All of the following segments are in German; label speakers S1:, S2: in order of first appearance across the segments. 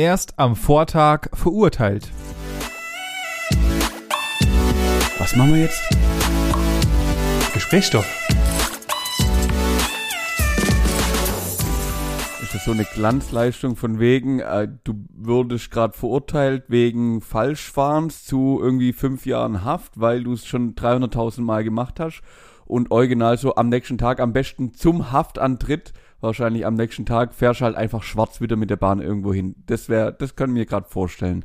S1: erst am Vortag verurteilt.
S2: Was machen wir jetzt? Gesprächsstoff.
S3: Ist das so eine Glanzleistung von wegen, äh, du würdest gerade verurteilt wegen Falschfahrens zu irgendwie fünf Jahren Haft, weil du es schon 300.000 Mal gemacht hast und original so am nächsten Tag am besten zum Haftantritt, wahrscheinlich am nächsten Tag, fährst halt einfach schwarz wieder mit der Bahn irgendwo hin. Das wäre, das können wir gerade vorstellen.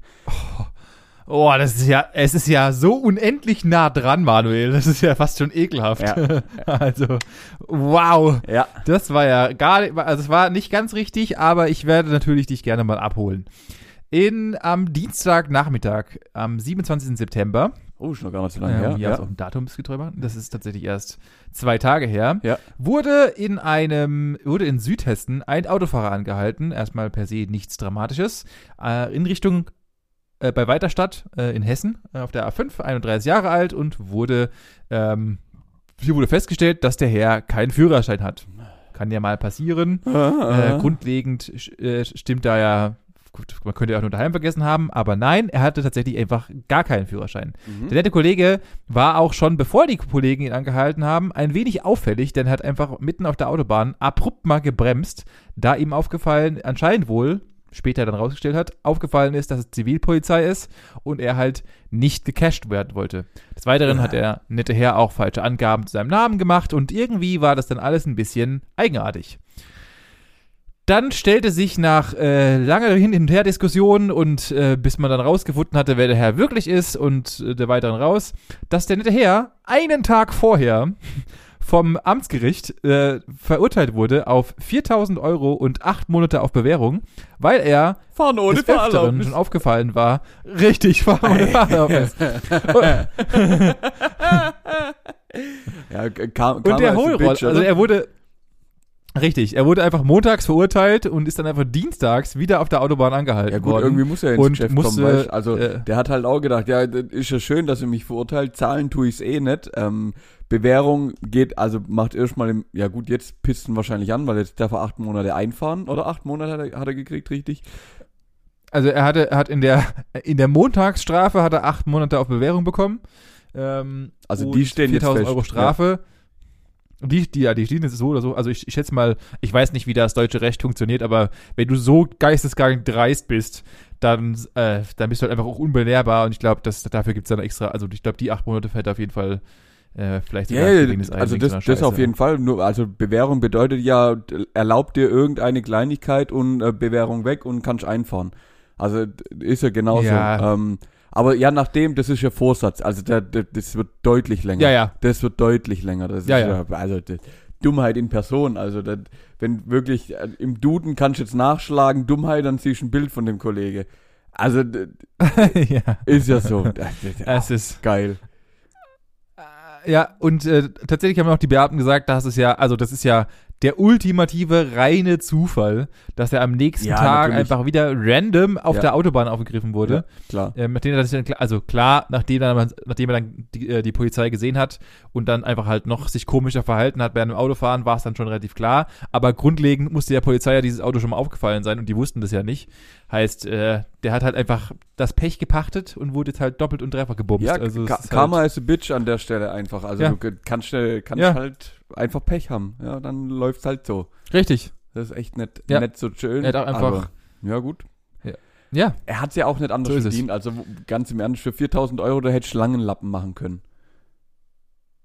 S1: Oh, das ist ja, es ist ja so unendlich nah dran, Manuel. Das ist ja fast schon ekelhaft.
S3: Ja.
S1: Also, wow.
S3: Ja.
S1: Das war ja gar nicht, also es war nicht ganz richtig, aber ich werde natürlich dich gerne mal abholen. In, am Dienstagnachmittag, am 27. September,
S3: Oh, noch gar nicht so lange
S1: ähm,
S3: her.
S1: ja,
S3: Ja.
S1: ist auch ein Datumsgetreu machen. Das ist tatsächlich erst zwei Tage her.
S3: Ja.
S1: Wurde in einem, wurde in Südhessen ein Autofahrer angehalten. Erstmal per se nichts Dramatisches. Äh, in Richtung äh, bei Weiterstadt äh, in Hessen äh, auf der A5, 31 Jahre alt und wurde, ähm, hier wurde festgestellt, dass der Herr keinen Führerschein hat. Kann ja mal passieren. Äh, grundlegend äh, stimmt da ja, gut, man könnte ja auch nur daheim vergessen haben, aber nein, er hatte tatsächlich einfach gar keinen Führerschein.
S3: Mhm.
S1: Der nette Kollege war auch schon, bevor die Kollegen ihn angehalten haben, ein wenig auffällig, denn er hat einfach mitten auf der Autobahn abrupt mal gebremst, da ihm aufgefallen, anscheinend wohl, später dann rausgestellt hat, aufgefallen ist, dass es Zivilpolizei ist und er halt nicht gecasht werden wollte. Des Weiteren
S3: Ja.
S1: hat der nette Herr auch falsche Angaben zu seinem Namen gemacht und irgendwie war das dann alles ein bisschen eigenartig. Dann stellte sich nach äh, langer Hin- und Her-Diskussion und äh, bis man dann rausgefunden hatte, wer der Herr wirklich ist und äh, der weiteren raus, dass der nette Herr einen Tag vorher vom Amtsgericht äh, verurteilt wurde auf 4000 Euro und acht Monate auf Bewährung, weil er
S3: Fahren ohne
S1: des Öfteren schon aufgefallen war. Richtig, fahren ohne Fahrerlaubnis.
S3: Ja, kam,
S1: Und der Hohlroll, also er wurde richtig, er wurde einfach montags verurteilt und ist dann einfach dienstags wieder auf der Autobahn angehalten
S3: Ja gut,
S1: worden.
S3: irgendwie muss er ins
S1: und
S3: Geschäft
S1: musste,
S3: kommen, weißt? Also
S1: äh,
S3: der hat halt auch gedacht, ja, das ist ja schön, dass er mich verurteilt, zahlen tue ich's eh nicht. Ähm, Bewährung geht, also macht erstmal, im- ja gut, jetzt pissten wahrscheinlich an, weil jetzt darf er acht Monate einfahren oder acht Monate hat er, hat er gekriegt, richtig?
S1: Also er hatte, er hat in der in der Montagsstrafe hat er acht Monate auf Bewährung bekommen. Ähm,
S3: Also die stehen jetzt
S1: 4000
S3: fest,
S1: Euro Strafe. Die, die, die stehen jetzt so oder so. Also ich, ich schätze mal, ich weiß nicht, wie das deutsche Recht funktioniert, aber wenn du so geisteskrank dreist bist, dann, äh, dann bist du halt einfach auch unbelehrbar und ich glaube, dass dafür gibt's dann extra, also ich glaube, die acht Monate fällt auf jeden Fall äh, vielleicht sogar
S3: Ja,
S1: Gefängnis ein,
S3: also das,
S1: so
S3: das auf jeden Fall. Nur, also Bewährung bedeutet ja, erlaubt dir irgendeine Kleinigkeit und äh, Bewährung weg und kannst einfahren. Also ist ja genauso.
S1: Ja.
S3: Ähm, aber ja, nachdem, das ist ja Vorsatz. Also der, der, das wird deutlich länger.
S1: Ja, ja.
S3: Das wird deutlich länger. Das
S1: Ja,
S3: ist
S1: ja.
S3: also das, Dummheit in Person. Also das, wenn wirklich äh, im Duden kannst du jetzt nachschlagen Dummheit, dann siehst du ein Bild von dem Kollege. Also
S1: ja.
S3: ist ja so.
S1: Es ist
S3: geil.
S1: Ja, und äh, tatsächlich haben auch die Beamten gesagt, dass es ja, also das ist ja der ultimative reine Zufall, dass er am nächsten
S3: Ja,
S1: Tag
S3: natürlich.
S1: einfach wieder random auf
S3: Ja.
S1: der Autobahn aufgegriffen wurde.
S3: Ja, klar.
S1: Ähm, nachdem er dann, also klar, nachdem, er, nachdem er dann die, äh, die Polizei gesehen hat und dann einfach halt noch sich komischer verhalten hat bei einem Autofahren, war es dann schon relativ klar. Aber grundlegend musste der Polizei ja dieses Auto schon mal aufgefallen sein und die wussten das ja nicht. Heißt, äh, der hat halt einfach das Pech gepachtet und wurde jetzt halt doppelt und dreifach gebumst.
S3: Ja,
S1: also
S3: Ka
S1: ist
S3: Karma
S1: halt,
S3: ist a bitch an der Stelle einfach. Also du kannst, schnell, kannst halt einfach Pech haben. Ja, dann läuft's halt so.
S1: richtig.
S3: Das ist echt nicht,
S1: Ja.
S3: nicht so schön.
S1: Er hat auch einfach-
S3: aber, ja, gut.
S1: Ja,
S3: Er hat's ja auch nicht anders
S1: So es.
S3: verdient. Also ganz im Ernst, für 4000 Euro, da hätte Schlangenlappen machen können.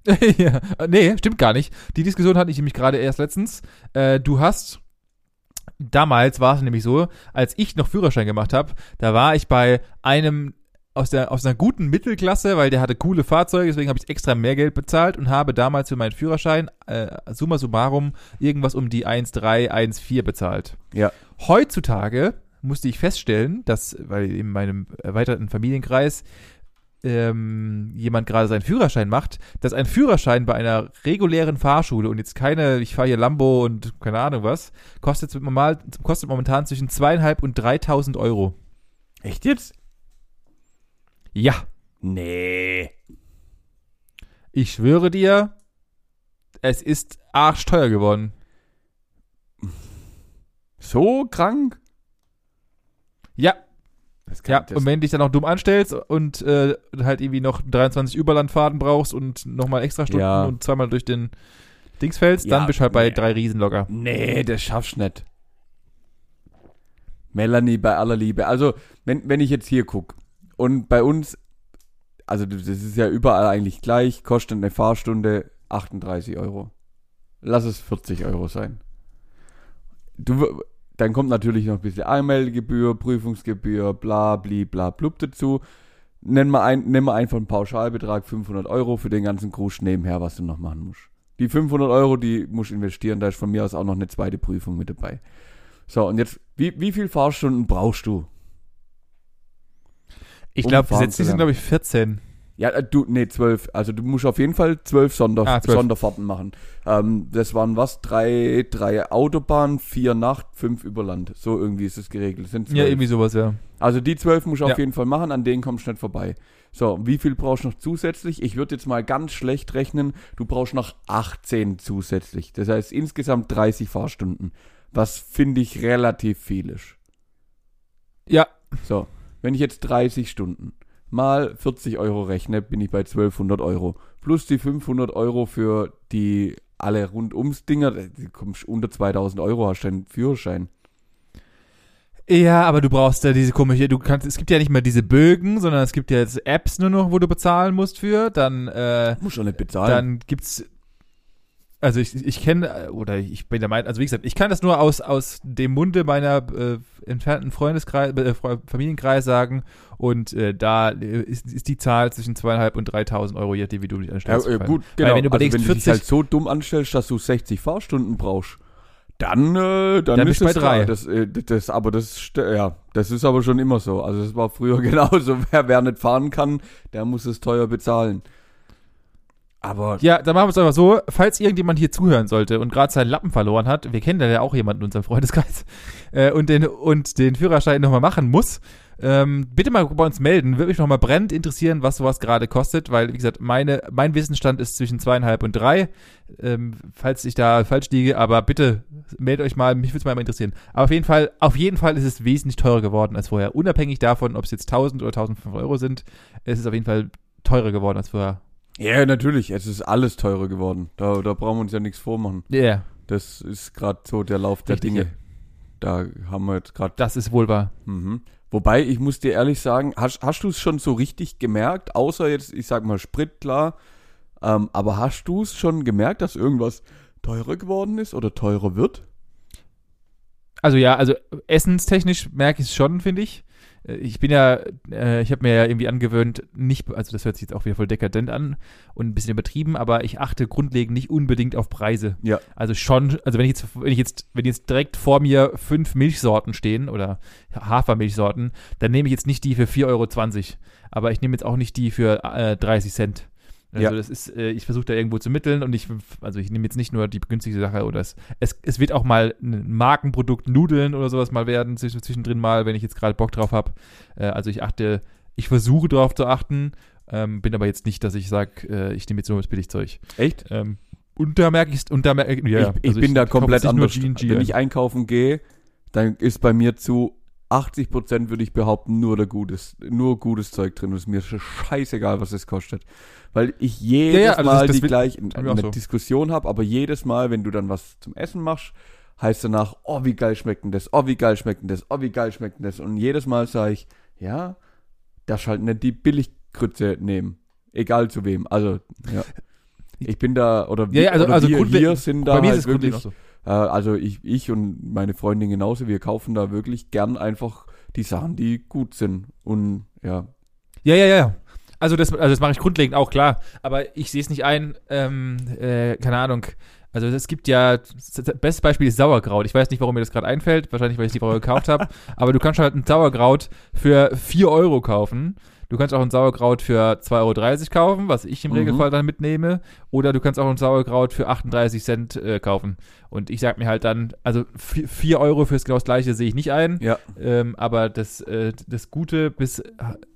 S1: ja. Nee, stimmt gar nicht. Die Diskussion hatte ich nämlich gerade erst letztens. Äh, du hast, damals war es nämlich so, als ich noch Führerschein gemacht habe, da war ich bei einem aus, der, aus einer guten Mittelklasse, weil der hatte coole Fahrzeuge, deswegen habe ich extra mehr Geld bezahlt und habe damals für meinen Führerschein äh, summa summarum irgendwas um die 1,3, 1,4 bezahlt.
S3: Ja.
S1: Heutzutage musste ich feststellen, dass, weil in meinem erweiterten Familienkreis ähm, jemand gerade seinen Führerschein macht, dass ein Führerschein bei einer regulären Fahrschule und jetzt keine, ich fahre hier Lambo und keine Ahnung was, kostet, normal, kostet momentan zwischen zweieinhalb und 3.000 Euro.
S3: Echt jetzt?
S1: Ja,
S3: Nee.
S1: ich schwöre dir, es ist arschteuer geworden.
S3: So krank?
S1: Ja,
S3: Das
S1: ja. Und wenn du dich dann auch dumm anstellst und äh, halt irgendwie noch 23 Überlandfahrten brauchst und nochmal extra Stunden
S3: Ja.
S1: und zweimal durch den Dings fällst,
S3: Ja,
S1: dann bist du halt bei
S3: nee.
S1: drei Riesen locker.
S3: Nee, das schaffst du nicht. Melanie, bei aller Liebe. Also, wenn, wenn ich jetzt hier gucke und bei uns, also das ist ja überall eigentlich gleich, kostet eine Fahrstunde 38 Euro. Lass es 40 Euro sein. Du, dann kommt natürlich noch ein bisschen Anmeldegebühr, Prüfungsgebühr, bla, bli, bla, blub dazu. Nenn mal, ein, nenn mal einfach einen Pauschalbetrag 500 Euro für den ganzen Krusch nebenher, was du noch machen musst. Die 500 Euro, die musst du investieren, da ist von mir aus auch noch eine zweite Prüfung mit dabei. So, und jetzt, wie, wie viel Fahrstunden brauchst du?
S1: Ich glaube, gesetzlich
S3: zu
S1: sind, glaube ich, 14.
S3: Ja, äh, du, nee, zwölf. Also du musst auf jeden Fall zwölf Sonder,
S1: Ah, zwölf.
S3: Sonderfahrten machen. Ähm, das waren was? Drei, drei Autobahn, vier Nacht, fünf über Land. So irgendwie ist es geregelt. Das sind
S1: Ja, irgendwie sowas, ja.
S3: Also die zwölf musst du
S1: Ja.
S3: auf jeden Fall machen, an denen kommst du nicht vorbei. So, wie viel brauchst du noch zusätzlich? Ich würde jetzt mal ganz schlecht rechnen. Du brauchst noch 18 zusätzlich. Das heißt insgesamt 30 Fahrstunden. Was finde ich relativ viel ist.
S1: Ja,
S3: So, wenn ich jetzt 30 Stunden mal 40 Euro rechne, bin ich bei 1200 Euro. Plus die 500 Euro für die alle rundums Dinger, die kommst unter 2000 Euro, hast deinen Führerschein.
S1: Ja, aber du brauchst ja diese komische, du kannst, es gibt ja nicht mehr diese Bögen, sondern es gibt ja jetzt Apps nur noch, wo du bezahlen musst für. Dann, äh,
S3: Muss schon nicht bezahlen.
S1: dann gibt's, also ich, ich kenne, oder ich bin der Meinung, also wie gesagt, ich kann das nur aus, aus dem Munde meiner äh, entfernten Freundeskreis, äh, Familienkreis sagen und äh, da äh, ist, ist die Zahl zwischen zweieinhalb und 3.000 Euro, je nachdem, wie du dich
S3: ja,
S1: anstellst.
S3: äh,
S1: gefallen.
S3: gut,
S1: Weil
S3: genau.
S1: wenn du überlegst,
S3: also wenn du dich
S1: 40
S3: halt so dumm anstellst, dass du 60 Fahrstunden brauchst, dann, äh, dann,
S1: Dann
S3: ist
S1: bist du bei
S3: es
S1: drei.
S3: Das, äh, das, aber das, ja, das ist aber schon immer so. Also das war früher genauso. Wer, wer nicht fahren kann, der muss es teuer bezahlen. Aber
S1: Ja, dann machen wir es einfach so, falls irgendjemand hier zuhören sollte und gerade seinen Lappen verloren hat, wir kennen da ja auch jemanden in unserem Freundeskreis, äh, und, den, und den Führerschein nochmal machen muss, ähm, bitte mal bei uns melden. Würde mich nochmal brennend interessieren, was sowas gerade kostet, weil, wie gesagt, meine, mein Wissensstand ist zwischen zweieinhalb und drei, ähm, falls ich da falsch liege, aber bitte meldet euch mal, mich würde es mal interessieren. Aber auf jeden Fall, auf jeden Fall ist es wesentlich teurer geworden als vorher. Unabhängig davon, ob es jetzt 1000 oder 1500 Euro sind, es ist auf jeden Fall teurer geworden als vorher.
S3: Ja, natürlich. Es ist alles teurer geworden. Da, da brauchen wir uns ja nichts vormachen.
S1: Ja, yeah,
S3: Das ist gerade so der Lauf der
S1: Richtig,
S3: Dinge. Da haben wir jetzt gerade.
S1: das ist wohl wahr.
S3: Mhm. Wobei, ich muss dir ehrlich sagen, hast, hast du es schon so richtig gemerkt? Außer jetzt, ich sag mal, Sprit, klar. Ähm, aber hast du es schon gemerkt, dass irgendwas teurer geworden ist oder teurer wird?
S1: Also ja, also essenstechnisch merke ich es schon, finde ich. Äh, Ich bin ja, äh, ich habe mir ja irgendwie angewöhnt, nicht, also das hört sich jetzt auch wieder voll dekadent an und ein bisschen übertrieben, aber ich achte grundlegend nicht unbedingt auf Preise.
S3: Ja.
S1: Also schon, also wenn ich jetzt, wenn ich jetzt, wenn jetzt direkt vor mir fünf Milchsorten stehen oder Hafermilchsorten, dann nehme ich jetzt nicht die für 4,20 Euro, aber ich nehme jetzt auch nicht die für äh, 30 Cent. Also
S3: Ja.
S1: das ist, äh, ich versuche da irgendwo zu mitteln und ich, also ich nehme jetzt nicht nur die günstige Sache oder es, es, es wird auch mal ein Markenprodukt Nudeln oder sowas mal werden, zwisch- zwischendrin mal, wenn ich jetzt gerade Bock drauf habe. Äh, also ich achte, ich versuche darauf zu achten, ähm, bin aber jetzt nicht, dass ich sage, äh, ich nehme jetzt nur das Billigzeug.
S3: Echt?
S1: Ähm, und da merke ich und da merke ich, ja,
S3: ich ich
S1: also
S3: bin da
S1: kaufe
S3: komplett anders. Wenn ich einkaufen gehe, dann ist bei mir zu 80 Prozent würde ich behaupten, nur der gutes, nur gutes Zeug drin. Und es ist mir scheißegal, was es kostet. Weil ich jedes
S1: Ja, ja, also das-
S3: Mal
S1: das
S3: die gleiche
S1: bei mir auch
S3: eine
S1: so.
S3: Diskussion habe, aber jedes Mal, wenn du dann was zum Essen machst, heißt danach, oh, wie geil schmeckt denn das, oh, wie geil schmeckt denn das, oh, wie geil schmeckt denn das. Und jedes Mal sage ich, ja, darfst halt nicht die Billiggrütze nehmen. Egal zu wem. Also, ja. Ich bin da, oder,
S1: Ja, also-
S3: oder
S1: also
S3: wir hier sind da
S1: Bei mir
S3: halt
S1: ist es
S3: wirklich
S1: auch so.
S3: Äh, also ich, ich und meine Freundin genauso, wir kaufen da wirklich gern einfach die Sachen, die gut sind. Und ja,
S1: Ja, ja, ja. Also das, also das mache ich grundlegend auch, klar. Aber ich sehe es nicht ein, ähm, äh, keine Ahnung. Also es gibt ja, das beste Beispiel ist Sauerkraut. Ich weiß nicht, warum mir das gerade einfällt. Wahrscheinlich, weil ich die Frau gekauft habe. Aber du kannst halt ein Sauerkraut für 4 Euro kaufen. Du kannst auch ein Sauerkraut für 2,30 Euro kaufen, was ich im
S3: Mhm.
S1: Regelfall dann mitnehme. Oder du kannst auch ein Sauerkraut für 38 Cent äh, kaufen. Und ich sag mir halt dann, also 4 Euro fürs genau das gleiche sehe ich nicht ein.
S3: ja,
S1: Ähm, aber das, äh, das Gute bis,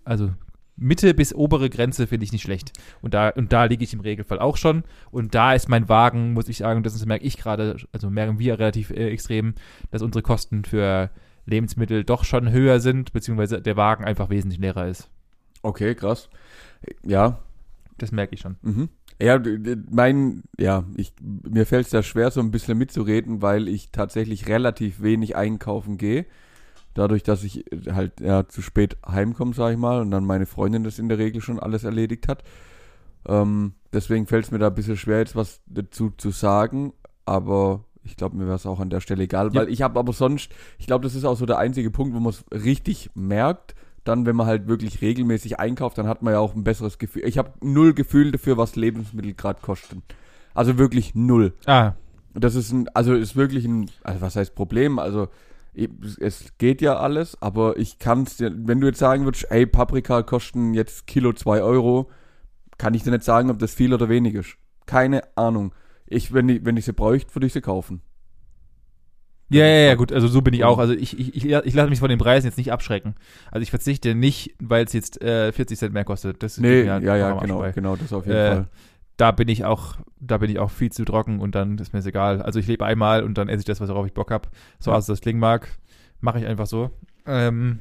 S1: also Mitte bis obere Grenze finde ich nicht schlecht. Und da, und da liege ich im Regelfall auch schon. Und da ist mein Wagen, muss ich sagen, das merke ich gerade, also merken wir relativ äh, extrem, dass unsere Kosten für Lebensmittel doch schon höher sind, beziehungsweise der Wagen einfach wesentlich leerer ist.
S3: Okay, krass. Ja,
S1: Das merke ich schon.
S3: Mhm. Ja, mein, ja, ich, mir fällt es da schwer, so ein bisschen mitzureden, weil ich tatsächlich relativ wenig einkaufen gehe. Dadurch, dass ich äh, halt ja, zu spät heimkomme, sag ich mal, und dann meine Freundin das in der Regel schon alles erledigt hat. Ähm, deswegen fällt es mir da ein bisschen schwer, jetzt was dazu zu sagen, aber ich glaube, mir wäre es auch an der Stelle egal,
S1: Ja.
S3: weil ich habe aber sonst, ich glaube, das ist auch so der einzige Punkt, wo man es richtig merkt. Dann, wenn man halt wirklich regelmäßig einkauft, dann hat man ja auch ein besseres Gefühl. Ich habe null Gefühl dafür, was Lebensmittel gerade kosten. Also wirklich null.
S1: Ah,
S3: Das ist ein, also ist wirklich ein, also was heißt Problem? Also es geht ja alles, aber ich kann es dir, wenn du jetzt sagen würdest, ey, Paprika kosten jetzt Kilo 2 Euro, kann ich dir nicht sagen, ob das viel oder wenig ist. Keine Ahnung. Ich, wenn ich, wenn ich sie bräuchte, würde ich sie kaufen.
S1: Ja, ja, ja, gut, also so bin ich auch. Also ich, ich, ich, ich lasse mich von den Preisen jetzt nicht abschrecken. Also ich verzichte nicht, weil es jetzt äh, 40 Cent mehr kostet. Das
S3: Nee,
S1: mir
S3: ja, ja, genau, genau, das auf jeden
S1: Äh,
S3: Fall.
S1: Da bin ich auch, da bin ich auch viel zu trocken und dann ist mir das egal. Also ich lebe einmal und dann esse ich das, worauf ich Bock habe. So
S3: Ja.
S1: als das klingen mag, mache ich einfach so. Ähm,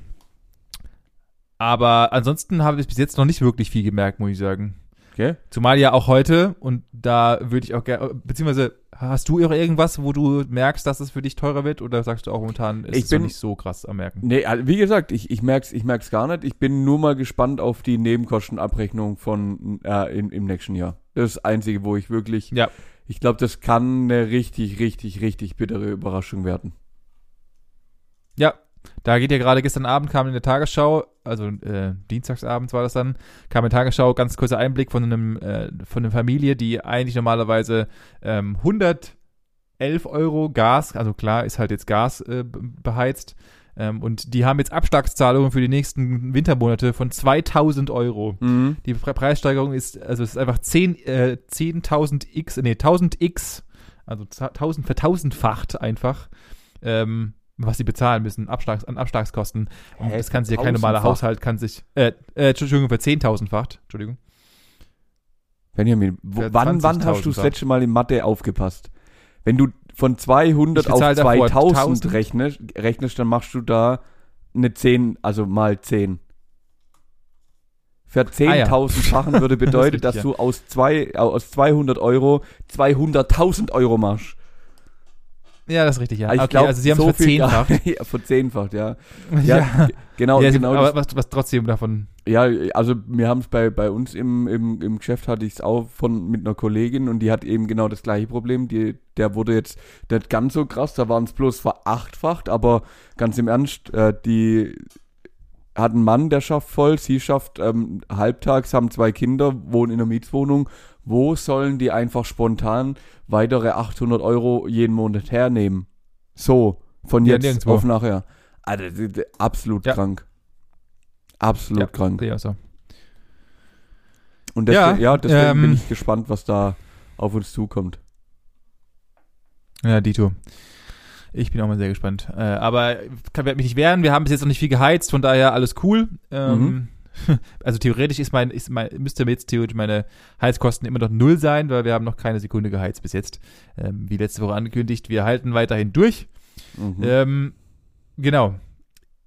S1: aber ansonsten habe ich bis jetzt noch nicht wirklich viel gemerkt, muss ich sagen.
S3: Okay?
S1: Zumal ja auch heute, und da würde ich auch gerne, beziehungsweise hast du auch irgendwas, wo du merkst, dass es für dich teurer wird? Oder sagst du auch momentan, ist
S3: Ich
S1: es
S3: bin-
S1: nicht so krass am Merken?
S3: Nee, wie gesagt, ich, ich merk's, ich merk's gar nicht. Ich bin nur mal gespannt auf die Nebenkostenabrechnung von äh, im, im nächsten Jahr. Das ist das Einzige, wo ich wirklich.
S1: Ja.
S3: Ich glaube, das kann eine richtig, richtig, richtig bittere Überraschung werden.
S1: Ja, da geht ja gerade gestern Abend kam in der Tagesschau, also äh, dienstagsabends war das dann, kam in der Tagesschau ganz kurzer Einblick von einem äh, von einer Familie, die eigentlich normalerweise ähm, 111 Euro Gas, also klar ist halt jetzt Gas äh, be- beheizt, ähm, und die haben jetzt Abschlagszahlungen für die nächsten Wintermonate von 2000 Euro.
S3: Mhm.
S1: Die Pre Preissteigerung ist, also es ist einfach 10, äh, 10.000 x, nee, 1000 x, also 1000 vertausendfacht einfach, ähm, was sie bezahlen müssen, Abschlags, an Abschlagskosten. Und
S3: Hä,
S1: das kann sich ja kein normaler? Haushalt, kann sich, äh, äh, Entschuldigung, für 10.000-facht, Entschuldigung.
S3: Benjamin, wo, wann, wann hast du
S1: 20.000
S3: das letzte Mal in Mathe aufgepasst? Wenn du von 200
S1: Ich
S3: auf
S1: bezahl davor
S3: 2000
S1: 1000.
S3: rechnest, rechnest, dann machst du da eine 10, also mal 10. Für
S1: Ah ja.
S3: 10.000-fachen würde
S1: Das
S3: bedeuten,
S1: richtig,
S3: dass du aus, zwei, aus 200 Euro 200.000 Euro machst.
S1: Ja, das ist richtig, ja.
S3: Ich
S1: okay,
S3: glaub,
S1: also sie haben
S3: so
S1: es verzehnfacht.
S3: ja, verzehnfacht, ja.
S1: ja,
S3: Ja, Genau,
S1: ja
S3: genau.
S1: aber was, was trotzdem davon,
S3: Ja, also wir haben es bei, bei uns im, im, im Geschäft hatte ich es auch von mit einer Kollegin und die hat eben genau das gleiche Problem. Die, der wurde jetzt nicht ganz so krass, da waren es bloß verachtfacht, aber ganz im Ernst, äh, die hat einen Mann, der schafft voll, sie schafft ähm, halbtags, haben zwei Kinder, wohnen in einer Mietswohnung. Wo sollen die einfach spontan weitere 800 Euro jeden Monat hernehmen? So, von
S1: Ja,
S3: jetzt
S1: nirgendwo.
S3: auf nachher. Also, absolut
S1: Ja.
S3: krank. Absolut
S1: Ja.
S3: krank.
S1: ich auch so.
S3: Und deswegen,
S1: Ja,
S3: ja, deswegen
S1: ähm,
S3: bin ich gespannt, was da auf uns zukommt.
S1: Ja, Dito. Ich bin auch mal sehr gespannt. Äh, aber kann werde mich nicht wehren. Wir haben bis jetzt noch nicht viel geheizt, von daher alles cool. Ähm, Also theoretisch ist mein, ist mein, müsste jetzt theoretisch meine Heizkosten immer noch null sein, weil wir haben noch keine Sekunde geheizt bis jetzt. Ähm, wie letzte Woche angekündigt, wir halten weiterhin durch.
S3: Mhm.
S1: Ähm, genau.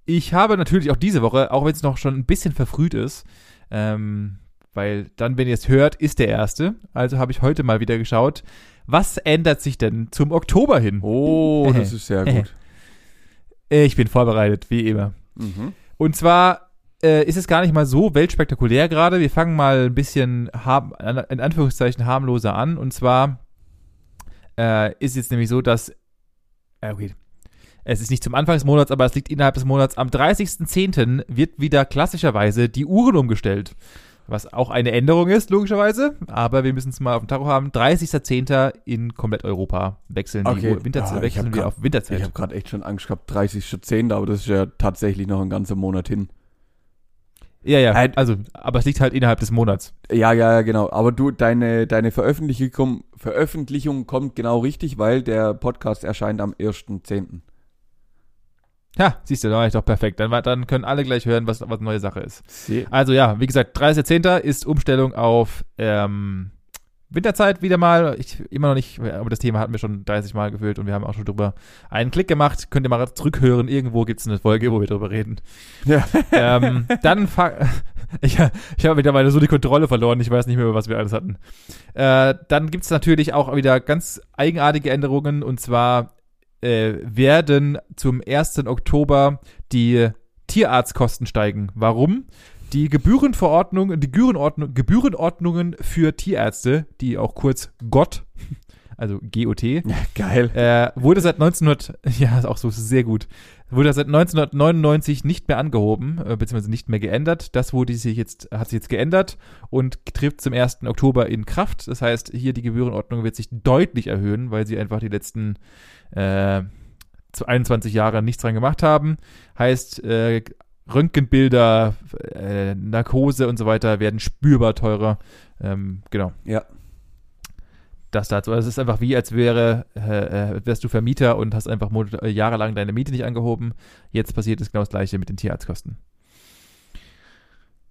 S1: Ich habe natürlich auch diese Woche, auch wenn es noch schon ein bisschen verfrüht ist, ähm, weil dann, wenn ihr es hört, ist der erste. Also habe ich heute mal wieder geschaut, was ändert sich denn zum Oktober hin?
S3: Oh, das ist sehr gut.
S1: Ich bin vorbereitet, wie immer.
S3: Mhm.
S1: Und zwar äh, ist es gar nicht mal so weltspektakulär gerade. Wir fangen mal ein bisschen harm, in Anführungszeichen harmloser an. Und zwar äh, ist jetzt nämlich so, dass äh, okay, es ist nicht zum Anfang des Monats, aber es liegt innerhalb des Monats. Am 30.10. wird wieder klassischerweise die Uhren umgestellt. Was auch eine Änderung ist, logischerweise. Aber wir müssen es mal auf dem Tacho haben. 30.10. in komplett Europa wechseln die
S3: Okay.
S1: Uhr, Winterzeit,
S3: ich
S1: wechseln wir
S3: grad-
S1: auf Winterzeit.
S3: Ich habe gerade echt schon Angst gehabt, 30.10., aber das ist ja tatsächlich noch ein ganzer Monat hin.
S1: Ja, ja.
S3: Halt-
S1: Also, aber es liegt halt innerhalb des Monats.
S3: Ja, ja, ja, genau. Aber du, deine, deine Veröffentlichung, Veröffentlichung kommt genau richtig, weil der Podcast erscheint am 1.10.
S1: Ja, siehst du, da war ich doch perfekt. Dann, dann können alle gleich hören, was, was neue Sache ist.
S3: Sehr.
S1: Also ja, wie gesagt, 30.10. ist Umstellung auf ähm, Winterzeit wieder mal. Ich immer noch nicht, aber das Thema hatten wir schon 30 Mal gefüllt und wir haben auch schon drüber einen Klick gemacht. Könnt ihr mal zurückhören. Irgendwo gibt es eine Folge, wo wir drüber reden.
S3: Ja.
S1: Ähm, dann ich, ich habe mittlerweile so die Kontrolle verloren. Ich weiß nicht mehr, was wir alles hatten. Äh, dann gibt es natürlich auch wieder ganz eigenartige Änderungen und zwar äh, werden zum 1. Oktober die Tierarztkosten steigen. Warum? Die Gebührenverordnung, die Gebührenordnung, Gebührenordnungen für Tierärzte, die auch kurz GOT, also GOT,
S3: Geil.
S1: äh, wurde seit 1900, ja, ist auch so sehr gut, wurde seit 1999 nicht mehr angehoben, äh, beziehungsweise nicht mehr geändert. Das wurde sich jetzt, hat sich jetzt geändert und tritt zum 1. Oktober in Kraft. Das heißt, hier die Gebührenordnung wird sich deutlich erhöhen, weil sie einfach die letzten äh, 21 Jahre nichts dran gemacht haben. Heißt, äh, Röntgenbilder, äh, Narkose und so weiter werden spürbar teurer. Ähm, genau.
S3: Ja.
S1: Das dazu. Also es ist einfach wie, als wäre, äh, äh, wärst du Vermieter und hast einfach äh, jahrelang deine Miete nicht angehoben. Jetzt passiert es genau das gleiche mit den Tierarztkosten.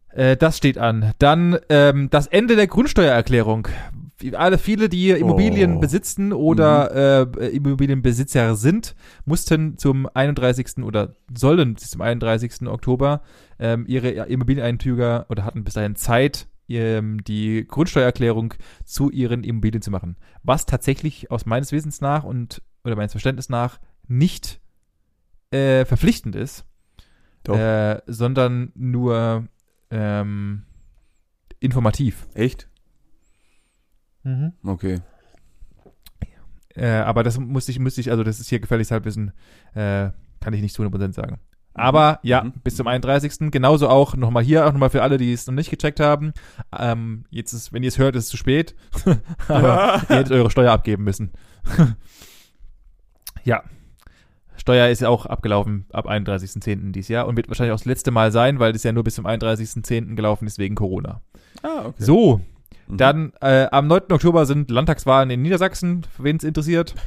S1: Äh, das steht an. Dann ähm, das Ende der Grundsteuererklärung. Alle viele, die Immobilien
S3: Oh.
S1: besitzen oder äh, Immobilienbesitzer sind, mussten zum 31. oder sollen bis zum 31. Oktober ähm, ihre Immobilieneintüger oder hatten bis dahin Zeit, ähm, die Grundsteuererklärung zu ihren Immobilien zu machen. Was tatsächlich aus meines Wissens nach und oder meines Verständnisses nach nicht äh, verpflichtend ist, äh, sondern nur ähm, informativ.
S3: Echt? Okay.
S1: Äh, aber das musste ich, müsste ich, also das ist hier gefährliches Halbwissen, äh, kann ich nicht zu 100% sagen. Aber ja,
S3: Mhm.
S1: bis zum 31. Genauso auch nochmal hier, auch nochmal für alle, die es noch nicht gecheckt haben. Ähm, jetzt ist, wenn ihr es hört, ist es zu spät. Aber ihr hättet eure Steuer abgeben müssen. ja. Steuer ist ja auch abgelaufen ab 31.10. dieses Jahr und wird wahrscheinlich auch das letzte Mal sein, weil das ja nur bis zum 31.10. gelaufen ist wegen Corona.
S3: Ah, okay.
S1: So,
S3: Mhm.
S1: dann äh, am 9. Oktober sind Landtagswahlen in Niedersachsen, für wen es interessiert.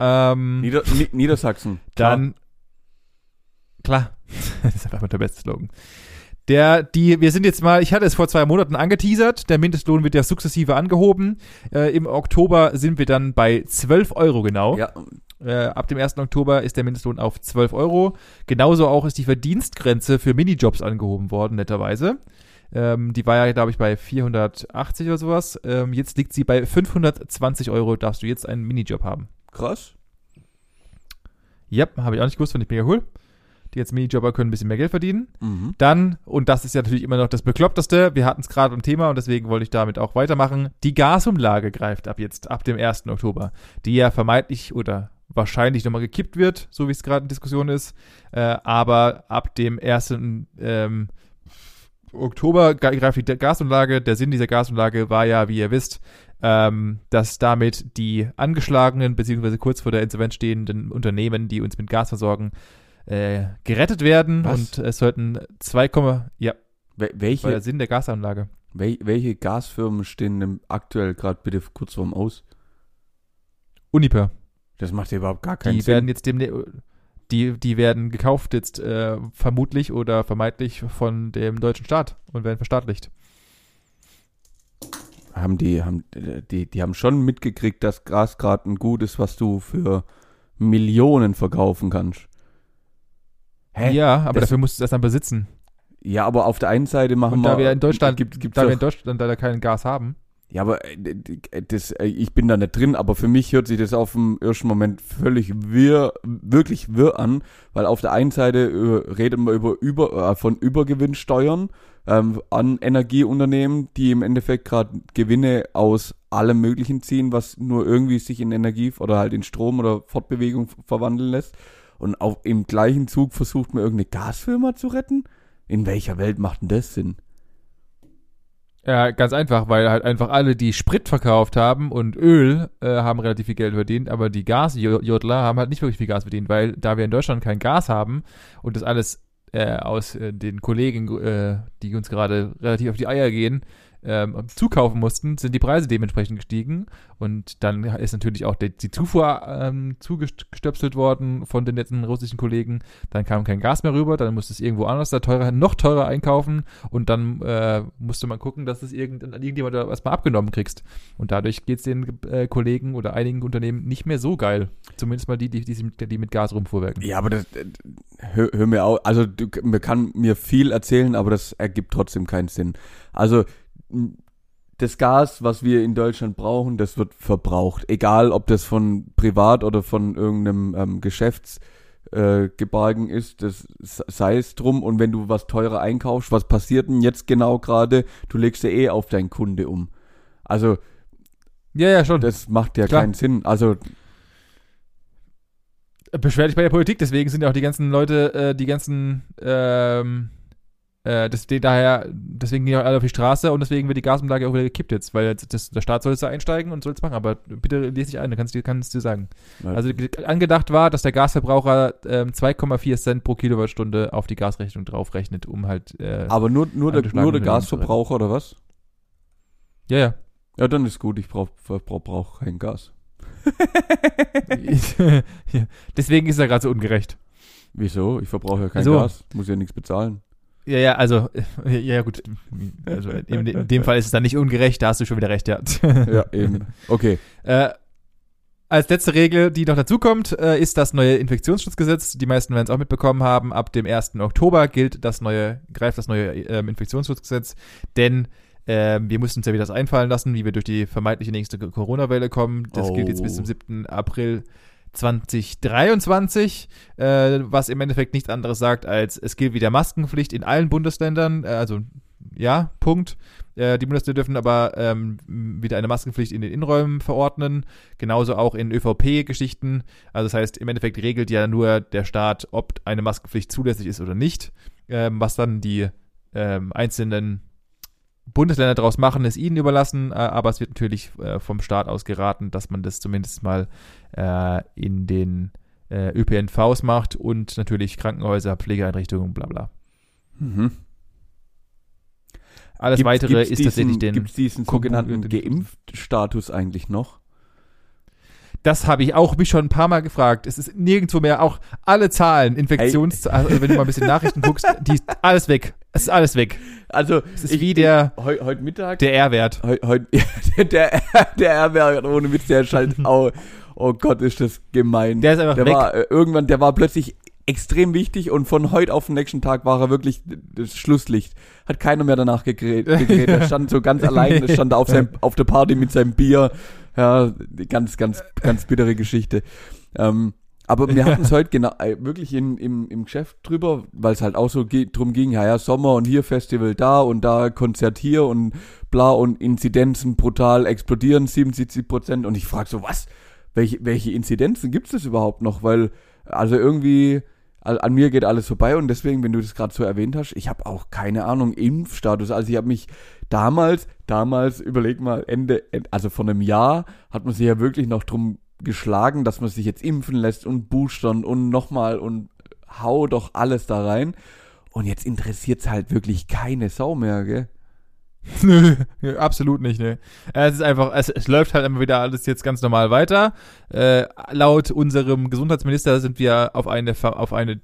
S1: Ähm,
S3: Nieder Ni Niedersachsen.
S1: dann, klar, das ist einfach der beste Slogan. Der, die, wir sind jetzt mal, ich hatte es vor zwei Monaten angeteasert, der Mindestlohn wird ja sukzessive angehoben. Äh, Im Oktober sind wir dann bei 12 Euro genau.
S3: Ja.
S1: Äh, ab dem 1. Oktober ist der Mindestlohn auf 12 Euro. Genauso auch ist die Verdienstgrenze für Minijobs angehoben worden, netterweise. Ähm, die war ja, glaube ich, bei 480 oder sowas. Ähm, jetzt liegt sie bei 520 Euro, darfst du jetzt einen Minijob haben.
S3: Krass.
S1: Ja, habe ich auch nicht gewusst, finde ich mega cool. Die jetzt Minijobber können ein bisschen mehr Geld verdienen.
S3: Mhm.
S1: Dann, und das ist ja natürlich immer noch das Bekloppteste, wir hatten es gerade im Thema und deswegen wollte ich damit auch weitermachen, die Gasumlage greift ab jetzt, ab dem 1. Oktober, die ja vermeintlich oder wahrscheinlich nochmal gekippt wird, so wie es gerade in Diskussion ist, äh, aber ab dem 1. Ähm, Oktober greift die Gasumlage. Der Sinn dieser Gasumlage war ja, wie ihr wisst, ähm, dass damit die angeschlagenen beziehungsweise kurz vor der Insolvenz stehenden Unternehmen, die uns mit Gas versorgen, äh, gerettet werden
S3: Was?
S1: und es sollten 2, ja,
S3: Wel
S1: war der
S3: welche,
S1: Sinn der Gasanlage.
S3: wel welche Gasfirmen stehen aktuell gerade bitte kurz vorm Aus?
S1: Uniper.
S3: Das macht ja überhaupt gar keinen
S1: Die
S3: Sinn.
S1: werden jetzt demnächst, die, die werden gekauft jetzt äh, vermutlich oder vermeintlich von dem deutschen Staat und werden verstaatlicht.
S3: haben die, haben, die, die haben schon mitgekriegt, dass Gas gerade ein Gut ist, was du für Millionen verkaufen kannst. Hä?
S1: Ja, aber
S3: Das-
S1: dafür musst du das dann besitzen.
S3: Ja, aber auf der einen Seite machen
S1: Und
S3: wir.
S1: da wir in Deutschland,
S3: gibt,
S1: da wir in Deutschland leider kein Gas haben,
S3: Ja, aber äh, d- das, äh, ich bin da nicht drin, aber für mich hört sich das auf dem ersten Moment völlig wirr, wirklich wirr an, weil auf der einen Seite äh, redet man über, über äh, von Übergewinnsteuern ähm, an Energieunternehmen, die im Endeffekt gerade Gewinne aus allem Möglichen ziehen, was nur irgendwie sich in Energie oder halt in Strom oder Fortbewegung verwandeln lässt. Und auch im gleichen Zug versucht man irgendeine Gasfirma zu retten? In welcher Welt macht denn das Sinn?
S1: Ja, ganz einfach, weil halt einfach alle, die Sprit verkauft haben und Öl, äh, haben relativ viel Geld verdient, aber die Gasjodler haben halt nicht wirklich viel Gas verdient, weil da wir in Deutschland kein Gas haben und das alles äh, aus äh, den Kollegen, äh, die uns gerade relativ auf die Eier gehen, ähm, zukaufen mussten, sind die Preise dementsprechend gestiegen. Und dann ist natürlich auch die, die Zufuhr ähm, zugestöpselt worden von den netten russischen Kollegen. Dann kam kein Gas mehr rüber, dann musste es irgendwo anders da teurer, noch teurer einkaufen und dann äh, musste man gucken, dass es irgend, irgendjemand da was mal abgenommen kriegst. Und dadurch geht es den äh, Kollegen oder einigen Unternehmen nicht mehr so geil. Zumindest mal die, die, die, die mit Gas rumfuhrwerken.
S3: Ja, aber das, äh, hör, hör mir auf, also du, man kann mir viel erzählen, aber das ergibt trotzdem keinen Sinn. Also das Gas, was wir in Deutschland brauchen, das wird verbraucht. Egal, ob das von privat oder von irgendeinem ähm, Geschäftsgebargen äh, ist, das sei es drum. Und wenn du was teurer einkaufst, was passiert denn jetzt genau gerade? Du legst ja eh auf deinen Kunde um. Also,
S1: ja, ja, schon.
S3: Das macht ja Klar. keinen Sinn. Also,
S1: beschwer dich bei der Politik, deswegen sind ja auch die ganzen Leute, äh, die ganzen ähm, äh, das, daher, deswegen gehen alle auf die Straße und deswegen wird die Gasumlage auch wieder gekippt jetzt, weil das, der Staat soll jetzt da einsteigen und soll es machen. Aber bitte lese dich ein, dann kannst du kannst dir sagen. Ja. Also angedacht war, dass der Gasverbraucher äh, 2,4 Cent pro Kilowattstunde auf die Gasrechnung draufrechnet, um halt.
S3: Äh, Aber nur, nur der, nur der Gasverbraucher oder was?
S1: Ja, ja.
S3: Ja, dann ist gut, ich brauche brauch, brauch kein Gas.
S1: ja. Deswegen ist er gerade so ungerecht.
S3: Wieso? Ich verbrauche ja kein so. Gas, muss ja nichts bezahlen.
S1: Ja, ja, also, ja, gut. Also in, in, dem Fall ist es dann nicht ungerecht, da hast du schon wieder recht, ja.
S3: Ja, eben. Okay.
S1: Äh, als letzte Regel, die noch dazukommt, äh, ist das neue Infektionsschutzgesetz. Die meisten werden es auch mitbekommen haben. Ab dem 1. Oktober gilt das neue, greift das neue ähm, Infektionsschutzgesetz, denn äh, wir mussten uns ja wieder das einfallen lassen, wie wir durch die vermeintliche nächste Corona-Welle kommen. Das oh. gilt jetzt bis zum 7. April 2023, äh, was im Endeffekt nichts anderes sagt, als es gilt wieder Maskenpflicht in allen Bundesländern, äh, also ja, Punkt. Äh, die Bundesländer dürfen aber ähm, wieder eine Maskenpflicht in den Innenräumen verordnen, genauso auch in ÖVP-Geschichten. Also das heißt, im Endeffekt regelt ja nur der Staat, ob eine Maskenpflicht zulässig ist oder nicht, ähm, was dann die ähm, einzelnen Bundesländer daraus machen, ist ihnen überlassen, äh, aber es wird natürlich äh, vom Staat aus geraten, dass man das zumindest mal äh, in den ÖPNVs macht und natürlich Krankenhäuser, Pflegeeinrichtungen, bla bla. Mhm. Alles gibt, weitere ist diesen, tatsächlich den.
S3: Gibt es diesen sogenannten Geimpft-Status eigentlich noch?
S1: Das habe ich auch mich schon ein paar Mal gefragt. Es ist nirgendwo mehr, auch alle Zahlen, Infektionszahlen, also wenn du mal ein bisschen Nachrichten guckst, die ist alles weg. Es ist alles weg.
S3: Also,
S1: es ist ich, wie der,
S3: heute heut Mittag.
S1: Der R-Wert.
S3: Heu, heut, der, der R-Wert ohne Witz, der schaltet auch. Oh Gott, ist das gemein.
S1: Der ist einfach
S3: der
S1: weg.
S3: War, äh, irgendwann, der war plötzlich extrem wichtig und von heute auf den nächsten Tag war er wirklich das Schlusslicht. Hat keiner mehr danach gegräht. Er stand so ganz allein, stand auf, sein, auf der Party mit seinem Bier. Ja, ganz, ganz, ganz bittere Geschichte. Ähm, aber wir hatten es heute genau, äh, wirklich in, im, im Geschäft drüber, weil es halt auch so ge drum ging, ja, ja, Sommer und hier Festival da und da Konzert hier und bla und Inzidenzen brutal explodieren, 77 Prozent. Und ich frage so, was? Welche, welche Inzidenzen gibt es überhaupt noch? Weil, also irgendwie, an mir geht alles vorbei und deswegen, wenn du das gerade so erwähnt hast, ich habe auch keine Ahnung, Impfstatus. Also ich habe mich damals, damals, überleg mal, Ende, also vor einem Jahr hat man sich ja wirklich noch drum geschlagen, dass man sich jetzt impfen lässt und boostern und nochmal und hau doch alles da rein. Und jetzt interessiert es halt wirklich keine Sau mehr, gell?
S1: Nö, absolut nicht, ne. Es ist einfach, es, es, läuft halt immer wieder alles jetzt ganz normal weiter. Äh, laut unserem Gesundheitsminister sind wir auf eine, auf eine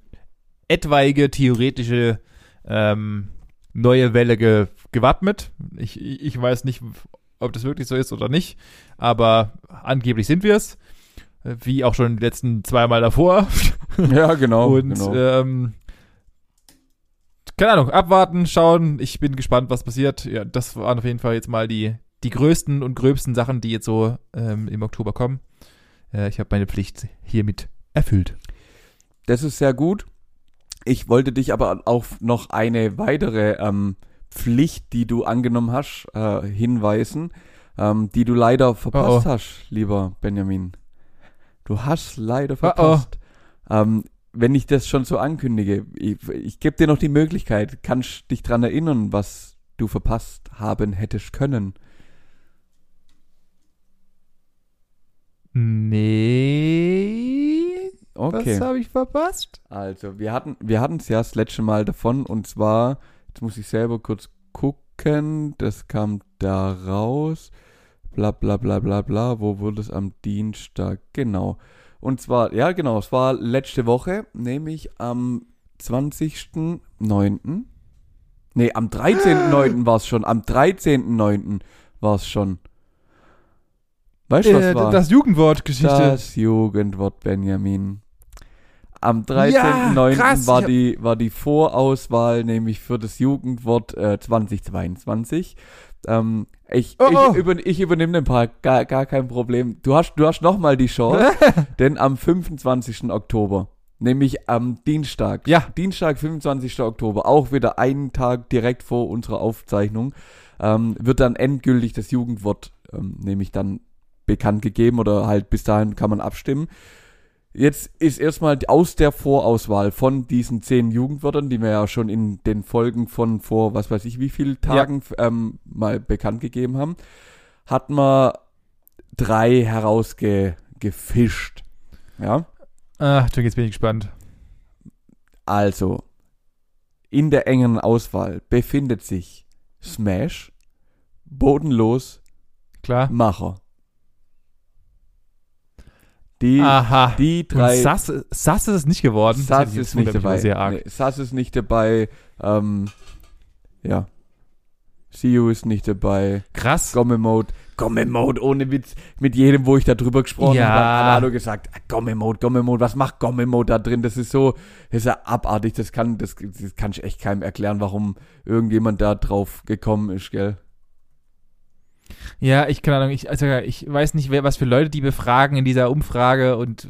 S1: etwaige theoretische ähm, neue Welle ge gewappnet. Ich, ich weiß nicht, ob das wirklich so ist oder nicht, aber angeblich sind wir es. Wie auch schon die letzten zweimal davor.
S3: Ja, genau.
S1: Und
S3: genau.
S1: Ähm, keine Ahnung, abwarten, schauen. Ich bin gespannt, was passiert. Ja, das waren auf jeden Fall jetzt mal die, die größten und gröbsten Sachen, die jetzt so ähm, im Oktober kommen. Äh, ich habe meine Pflicht hiermit erfüllt.
S3: Das ist sehr gut. Ich wollte dich aber auch noch eine weitere ähm, Pflicht, die du angenommen hast, äh, hinweisen, ähm, die du leider verpasst oh oh. hast, lieber Benjamin. Du hast leider verpasst. Oh. Ähm, wenn ich das schon so ankündige, ich, ich gebe dir noch die Möglichkeit, kannst dich dran erinnern, was du verpasst haben hättest können.
S1: Nee.
S3: Okay.
S1: Was habe ich verpasst?
S3: Also, wir hatten wir hatten es ja das letzte Mal davon und zwar, jetzt muss ich selber kurz gucken. Das kam da raus. Bla bla bla bla bla. Wo wurde es am Dienstag? Genau. Und zwar, ja genau, es war letzte Woche, nämlich am 20.09. Nee, am 13.09. war es schon. Am 13.09. war es schon. Weißt du, was
S1: Äh,
S3: war?
S1: das Jugendwort-Geschichte.
S3: Das Jugendwort Benjamin. Am
S1: Ja,
S3: 13.09.
S1: krass,
S3: war, die, war die Vorauswahl nämlich für das Jugendwort äh, 2022. Ähm, ich,
S1: Oh, oh.
S3: ich, über, ich übernehme den Park, gar, gar kein Problem. Du hast, du hast nochmal die Chance, denn am 25. Oktober, nämlich am Dienstag,
S1: Ja.
S3: Dienstag, 25. Oktober, auch wieder einen Tag direkt vor unserer Aufzeichnung, ähm, wird dann endgültig das Jugendwort ähm, nämlich dann bekannt gegeben oder halt bis dahin kann man abstimmen. Jetzt ist erstmal aus der Vorauswahl von diesen zehn Jugendwörtern, die wir ja schon in den Folgen von vor, was weiß ich, wie vielen Tagen ähm, mal bekannt gegeben haben, hat man drei herausgefischt. Ja,
S1: Ach, du jetzt bin ich gespannt.
S3: also in der engen Auswahl befindet sich Smash, Bodenlos,
S1: Klar.
S3: Macher. Die,
S1: Aha.
S3: die
S1: Und
S3: drei.
S1: Sass, Sass ist es nicht geworden.
S3: Sass ist nicht dabei.
S1: aber Sehr arg.
S3: Nee, Sass ist nicht dabei. Ähm, ja. Siu ist nicht dabei.
S1: Krass.
S3: Gomme Mode. Gomme Mode, ohne Witz. Mit jedem, wo ich da drüber gesprochen
S1: Ja.
S3: habe, hat Hallo gesagt, "Ah, Gomme Mode, Gomme Mode, was macht Gomme Mode da drin? Das ist so, das ist ja abartig. Das kann, das, das kann ich echt keinem erklären, warum irgendjemand da drauf gekommen ist, gell?
S1: Ja, ich keine Ahnung, ich, also ich weiß nicht, wer, was für Leute die befragen in dieser Umfrage und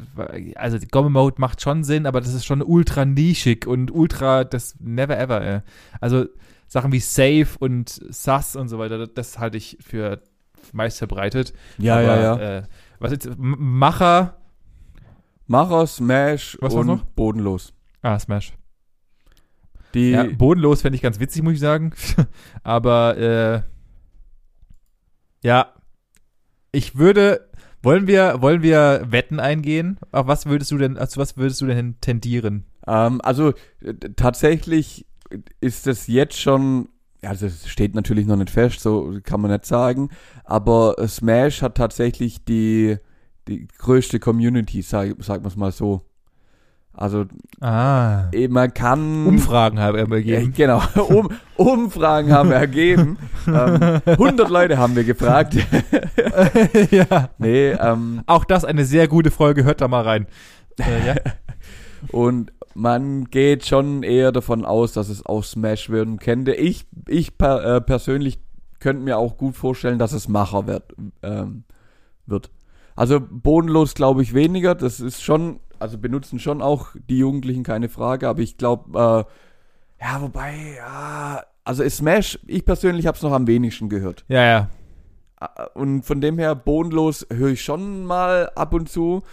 S1: also die Gomme Mode macht schon Sinn, aber das ist schon ultra nischig und ultra das never ever. Ey. Also Sachen wie Safe und Sus und so weiter, das, das halte ich für meist verbreitet.
S3: Ja,
S1: aber,
S3: ja, ja.
S1: Äh, was jetzt Macher?
S3: Macher, Smash
S1: Was
S3: und
S1: noch?
S3: Bodenlos.
S1: Ah, Smash.
S3: Die,
S1: Ja, bodenlos fände ich ganz witzig, muss ich sagen. Aber äh, ja, ich würde. Wollen wir, wollen wir Wetten eingehen? Auf was würdest du denn, also was würdest du denn tendieren?
S3: Ähm, also äh, tatsächlich ist es jetzt schon, also es steht natürlich noch nicht fest, so kann man nicht sagen, aber Smash hat tatsächlich die, die größte Community, sag, sagen wir es mal so. Also
S1: Ah.
S3: eh, man kann...
S1: Umfragen haben gegeben.
S3: genau, um, Umfragen haben wir ergeben. ähm, 100 Leute haben wir gefragt.
S1: ja.
S3: nee, ähm,
S1: Auch das eine sehr gute Folge, hört da mal rein. Äh, ja.
S3: Und man geht schon eher davon aus, dass es auch Smash werden könnte. Ich, ich per, äh, persönlich könnte mir auch gut vorstellen, dass es Macher wird. Ähm, wird. Also bodenlos glaube ich weniger. Das ist schon, also benutzen schon auch die Jugendlichen keine Frage. Aber ich glaube, äh, ja, wobei, ja, also Smash, ich persönlich habe es noch am wenigsten gehört.
S1: ja, ja.
S3: Äh, Und von dem her, bodenlos höre ich schon mal ab und zu.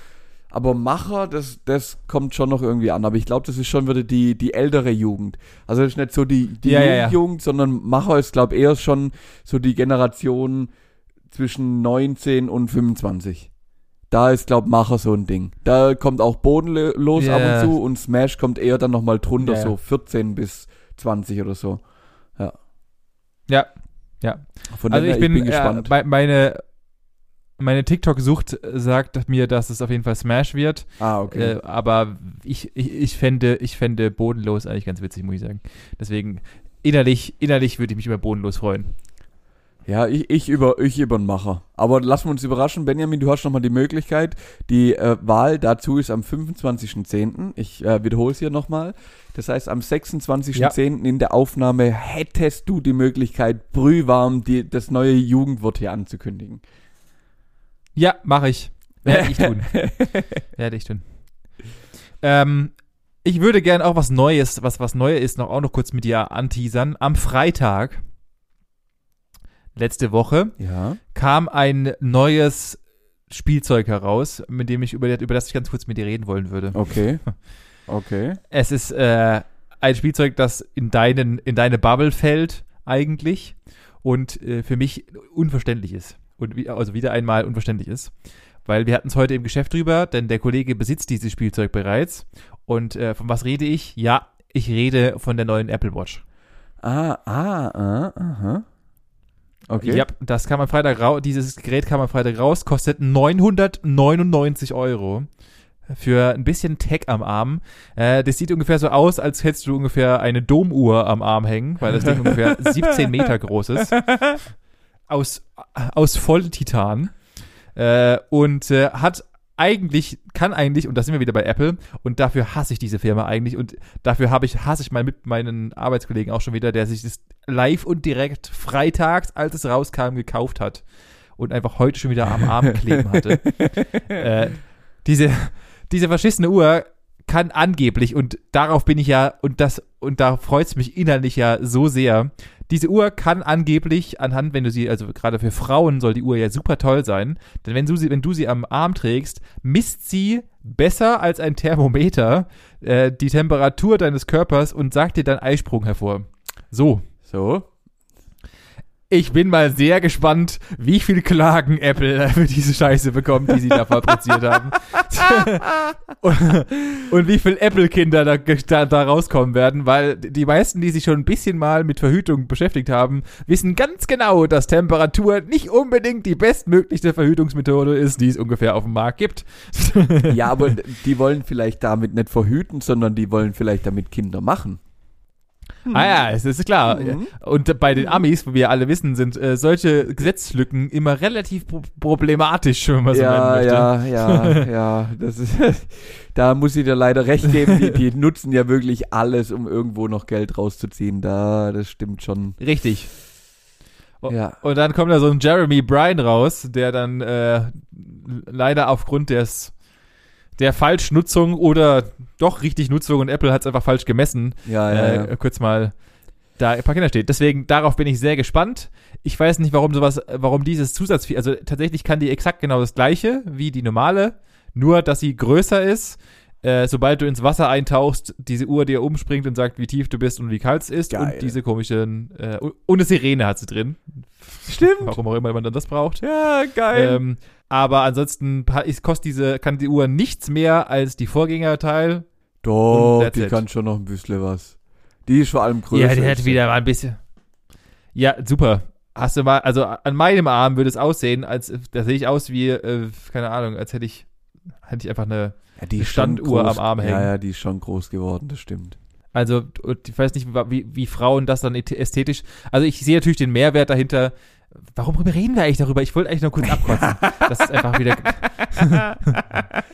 S3: Aber Macher, das, das kommt schon noch irgendwie an. Aber ich glaube, das ist schon wieder die, die ältere Jugend. Also das ist nicht so die, die
S1: Ja, ja, ja.
S3: Jugend, sondern Macher ist, glaube ich, eher schon so die Generation zwischen 19 und 25. Da ist, glaube ich, Macher so ein Ding. Da kommt auch bodenlos ab
S1: Ja.
S3: und zu und Smash kommt eher dann nochmal drunter,
S1: Ja, ja.
S3: so 14 bis 20 oder so.
S1: Ja, ja.
S3: Von
S1: Also ich
S3: her,
S1: bin,
S3: gespannt.
S1: Äh, me- meine, meine TikTok-Sucht sagt mir, dass es auf jeden Fall Smash wird.
S3: ah, okay.
S1: Äh, aber ich, ich, ich, fände, ich fände bodenlos eigentlich ganz witzig, muss ich sagen. Deswegen, innerlich, innerlich würde ich mich über bodenlos freuen.
S3: Ja, ich, ich über ich über den Macher. Aber lassen wir uns überraschen, Benjamin, du hast nochmal die Möglichkeit. Die äh, Wahl dazu ist am 25.10. Ich äh, wiederhole es hier nochmal. Das heißt, am 26.10. in der Aufnahme hättest du die Möglichkeit, brühwarm die, das neue Jugendwort hier anzukündigen.
S1: Ja, mache ich. Werde ich tun. Werde ich tun. Ähm, ich würde gern auch was Neues, was was Neues ist, noch auch noch kurz mit dir anteasern. Am Freitag, letzte Woche,
S3: Ja.
S1: kam ein neues Spielzeug heraus, mit dem ich über, über das ich ganz kurz mit dir reden wollen würde.
S3: Okay. Okay.
S1: Es ist äh, ein Spielzeug, das in, deinen, in deine Bubble fällt, eigentlich. Und äh, für mich unverständlich ist. Und wie, also wieder einmal unverständlich ist. Weil wir hatten es heute im Geschäft drüber, denn der Kollege besitzt dieses Spielzeug bereits. Und äh, von was rede ich? Ja, ich rede von der neuen Apple Watch.
S3: Ah, ah, ah, aha. Okay.
S1: Ja, das kann man Freitag raus, dieses Gerät kann man Freitag raus, kostet 999 Euro. Für ein bisschen Tech am Arm. Äh, das sieht ungefähr so aus, als hättest du ungefähr eine Domuhr am Arm hängen, weil das Ding ungefähr 17 Meter groß ist. Aus, aus Volltitan. Äh, und äh, hat eigentlich, kann eigentlich, und da sind wir wieder bei Apple, und dafür hasse ich diese Firma eigentlich, und dafür habe ich, hasse ich mal mit meinen Arbeitskollegen auch schon wieder, der sich das live und direkt freitags, als es rauskam, gekauft hat und einfach heute schon wieder am Arm kleben hatte. äh, diese, diese verschissene Uhr kann angeblich, und darauf bin ich ja, und das, und da freut es mich innerlich ja so sehr, diese Uhr kann angeblich anhand, wenn du sie, also gerade für Frauen soll die Uhr ja super toll sein, denn wenn du sie, wenn du sie am Arm trägst, misst sie besser als ein Thermometer äh, die Temperatur deines Körpers und sagt dir deinen Eisprung hervor. So.
S3: So.
S1: Ich bin mal sehr gespannt, wie viel Klagen Apple für diese Scheiße bekommt, die sie da fabriziert haben. und, und wie viel Apple-Kinder da, da, da rauskommen werden, weil die meisten, die sich schon ein bisschen mal mit Verhütung beschäftigt haben, wissen ganz genau, dass Temperatur nicht unbedingt die bestmöglichste Verhütungsmethode ist, die es ungefähr auf dem Markt gibt.
S3: Ja, aber die wollen vielleicht damit nicht verhüten, sondern die wollen vielleicht damit Kinder machen.
S1: Ah ja, es ist klar.
S3: Mhm.
S1: Und bei den Amis, wo wir alle wissen, sind äh, solche Gesetzlücken immer relativ pro problematisch, wenn man so nennen
S3: Ja,
S1: möchte.
S3: ja, ja, ja. Das ist, da muss ich dir leider recht geben. Die, die nutzen ja wirklich alles, um irgendwo noch Geld rauszuziehen. Da, das stimmt schon.
S1: Richtig. O-
S3: Ja.
S1: Und dann kommt da so ein Jeremy Bryan raus, der dann äh, leider aufgrund des der Falschnutzung oder doch richtig Nutzung und Apple hat es einfach falsch gemessen,
S3: Ja, ja,
S1: äh,
S3: ja.
S1: kurz mal da ein paar Kinder steht. Deswegen, darauf bin ich sehr gespannt. Ich weiß nicht, warum sowas, warum dieses Zusatzvieh, also tatsächlich kann die exakt genau das gleiche wie die normale, nur dass sie größer ist. Äh, sobald du ins Wasser eintauchst, diese Uhr dir umspringt und sagt, wie tief du bist und wie kalt es ist.
S3: Geil.
S1: Und diese komischen, äh, und und eine Sirene hat sie drin.
S3: Stimmt.
S1: Warum auch immer man dann das braucht.
S3: Ja, geil.
S1: Ähm, aber ansonsten kostet diese, kann die Uhr nichts mehr als die Vorgängerteil.
S3: Doch, die
S1: it.
S3: kann schon noch ein bisschen was. Die ist vor allem größer.
S1: Ja, die hat wieder mal ein bisschen. Ja, super. Hast du mal, also an meinem Arm würde es aussehen, als da sehe ich aus wie, äh, keine Ahnung, als hätte ich, hätte ich einfach eine,
S3: Ja, die
S1: eine Standuhr
S3: groß.
S1: am Arm hängen.
S3: Ja, ja, die ist schon groß geworden, das stimmt.
S1: also ich weiß nicht, wie, wie Frauen das dann ästhetisch, also ich sehe natürlich den Mehrwert dahinter. Warum reden wir eigentlich darüber? Ich wollte eigentlich nur kurz abkotzen. das ist einfach wieder.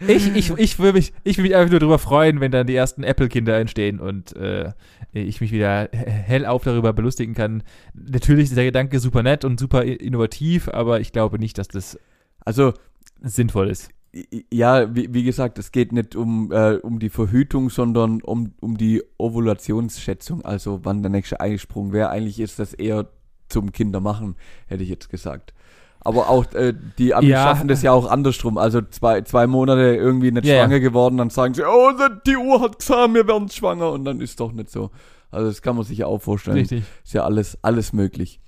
S1: ich, ich, ich würde mich, ich mich einfach nur darüber freuen, wenn dann die ersten Apple-Kinder entstehen und äh, ich mich wieder hellauf darüber belustigen kann. Natürlich ist der Gedanke super nett und super innovativ, aber ich glaube nicht, dass das
S3: Also,
S1: sinnvoll ist.
S3: ja, wie, wie gesagt, es geht nicht um, äh, um die Verhütung, sondern um, um die Ovulationsschätzung, also wann der nächste Eisprung wäre. Eigentlich ist das eher zum Kindermachen, hätte ich jetzt gesagt. Aber auch äh, die Amis
S1: Ja.
S3: schaffen das ja auch andersrum. Also zwei, zwei Monate irgendwie nicht
S1: ja.
S3: schwanger geworden, dann sagen sie, oh, die Uhr hat gesagt, wir werden schwanger und dann ist doch nicht so. Also das kann man sich ja auch vorstellen.
S1: Richtig.
S3: Ist ja alles, alles möglich.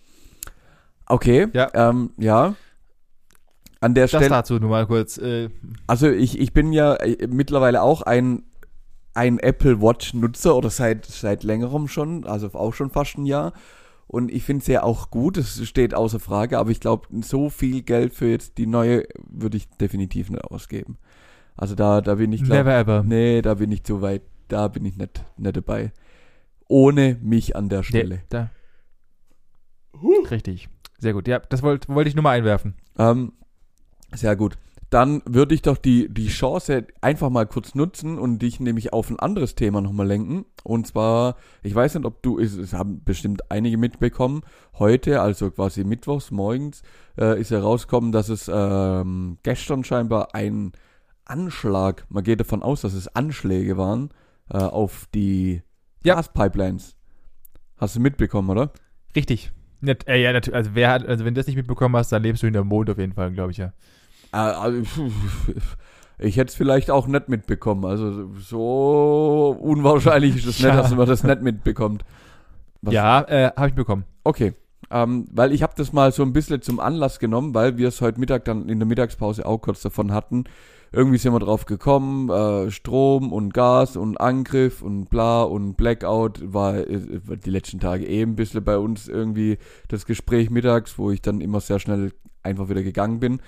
S3: Okay,
S1: Ja.
S3: ähm, ja. An der
S1: Das
S3: Stelle,
S1: dazu nur mal kurz. Äh,
S3: also ich, ich bin ja äh, mittlerweile auch ein, ein Apple Watch Nutzer oder seit, seit längerem schon, also auch schon fast ein Jahr. Und ich finde es ja auch gut, es steht außer Frage, aber ich glaube, so viel Geld für jetzt die neue würde ich definitiv nicht ausgeben. Also da, da bin ich, glaub,
S1: never ever.
S3: nee, da bin ich zu weit, da bin ich nicht, nicht dabei. Ohne mich an der
S1: Der,
S3: Stelle.
S1: da. Richtig. Sehr gut. Ja, das wollte wollte ich nur mal einwerfen.
S3: Ähm, sehr gut. Dann würde ich doch die, die Chance einfach mal kurz nutzen und dich nämlich auf ein anderes Thema nochmal lenken. Und zwar, ich weiß nicht, ob du, es, es haben bestimmt einige mitbekommen, heute, also quasi mittwochs morgens, äh, ist herausgekommen, dass es ähm, gestern scheinbar ein Anschlag, man geht davon aus, dass es Anschläge waren, äh, auf die
S1: Ja.
S3: Gaspipelines. Hast du mitbekommen, oder?
S1: Richtig. Äh, ja. Also, wer hat, also, wenn du das nicht mitbekommen hast, dann lebst du hinterm Mond auf jeden Fall, glaube ich ja.
S3: Äh, Ich hätte es vielleicht auch nicht mitbekommen. Also so unwahrscheinlich ist es nicht,
S1: Ja.
S3: dass man das nicht mitbekommt. Was-
S1: Ja, äh, habe ich bekommen.
S3: Okay. Ähm, weil ich habe das mal so ein bisschen zum Anlass genommen, weil wir es heute Mittag dann in der Mittagspause auch kurz davon hatten, irgendwie sind wir drauf gekommen, äh, Strom und Gas und Angriff und bla und Blackout war äh, die letzten Tage eh ein bisschen bei uns irgendwie das Gespräch mittags, wo ich dann immer sehr schnell einfach wieder gegangen bin.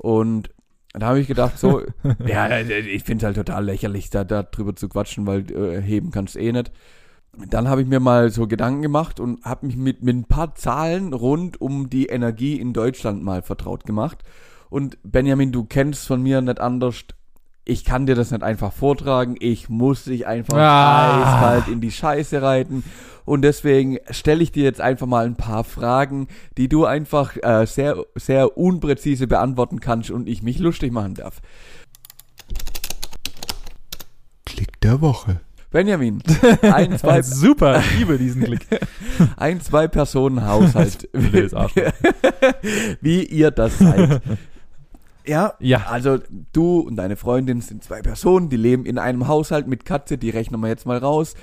S3: Und da habe ich gedacht, so, ja, ich finde es halt total lächerlich, da, da drüber zu quatschen, weil äh, heben kannst eh nicht. Dann habe ich mir mal so Gedanken gemacht und habe mich mit, mit ein paar Zahlen rund um die Energie in Deutschland mal vertraut gemacht. Und Benjamin, du kennst von mir nicht anders. Ich kann dir das nicht einfach vortragen. Ich muss dich einfach
S1: Ah.
S3: eiskalt in die Scheiße reiten. Und deswegen stelle ich dir jetzt einfach mal ein paar Fragen, die du einfach äh, sehr, sehr unpräzise beantworten kannst und ich mich lustig machen darf.
S2: Klick der Woche.
S3: Benjamin, ein, zwei,
S1: Super, ich liebe diesen Klick.
S3: ein, zwei Personen Haushalt. Wie ihr das seid. Ja,
S1: Ja.
S3: also du und deine Freundin sind zwei Personen, die leben in einem Haushalt mit Katze, die rechnen wir jetzt mal raus.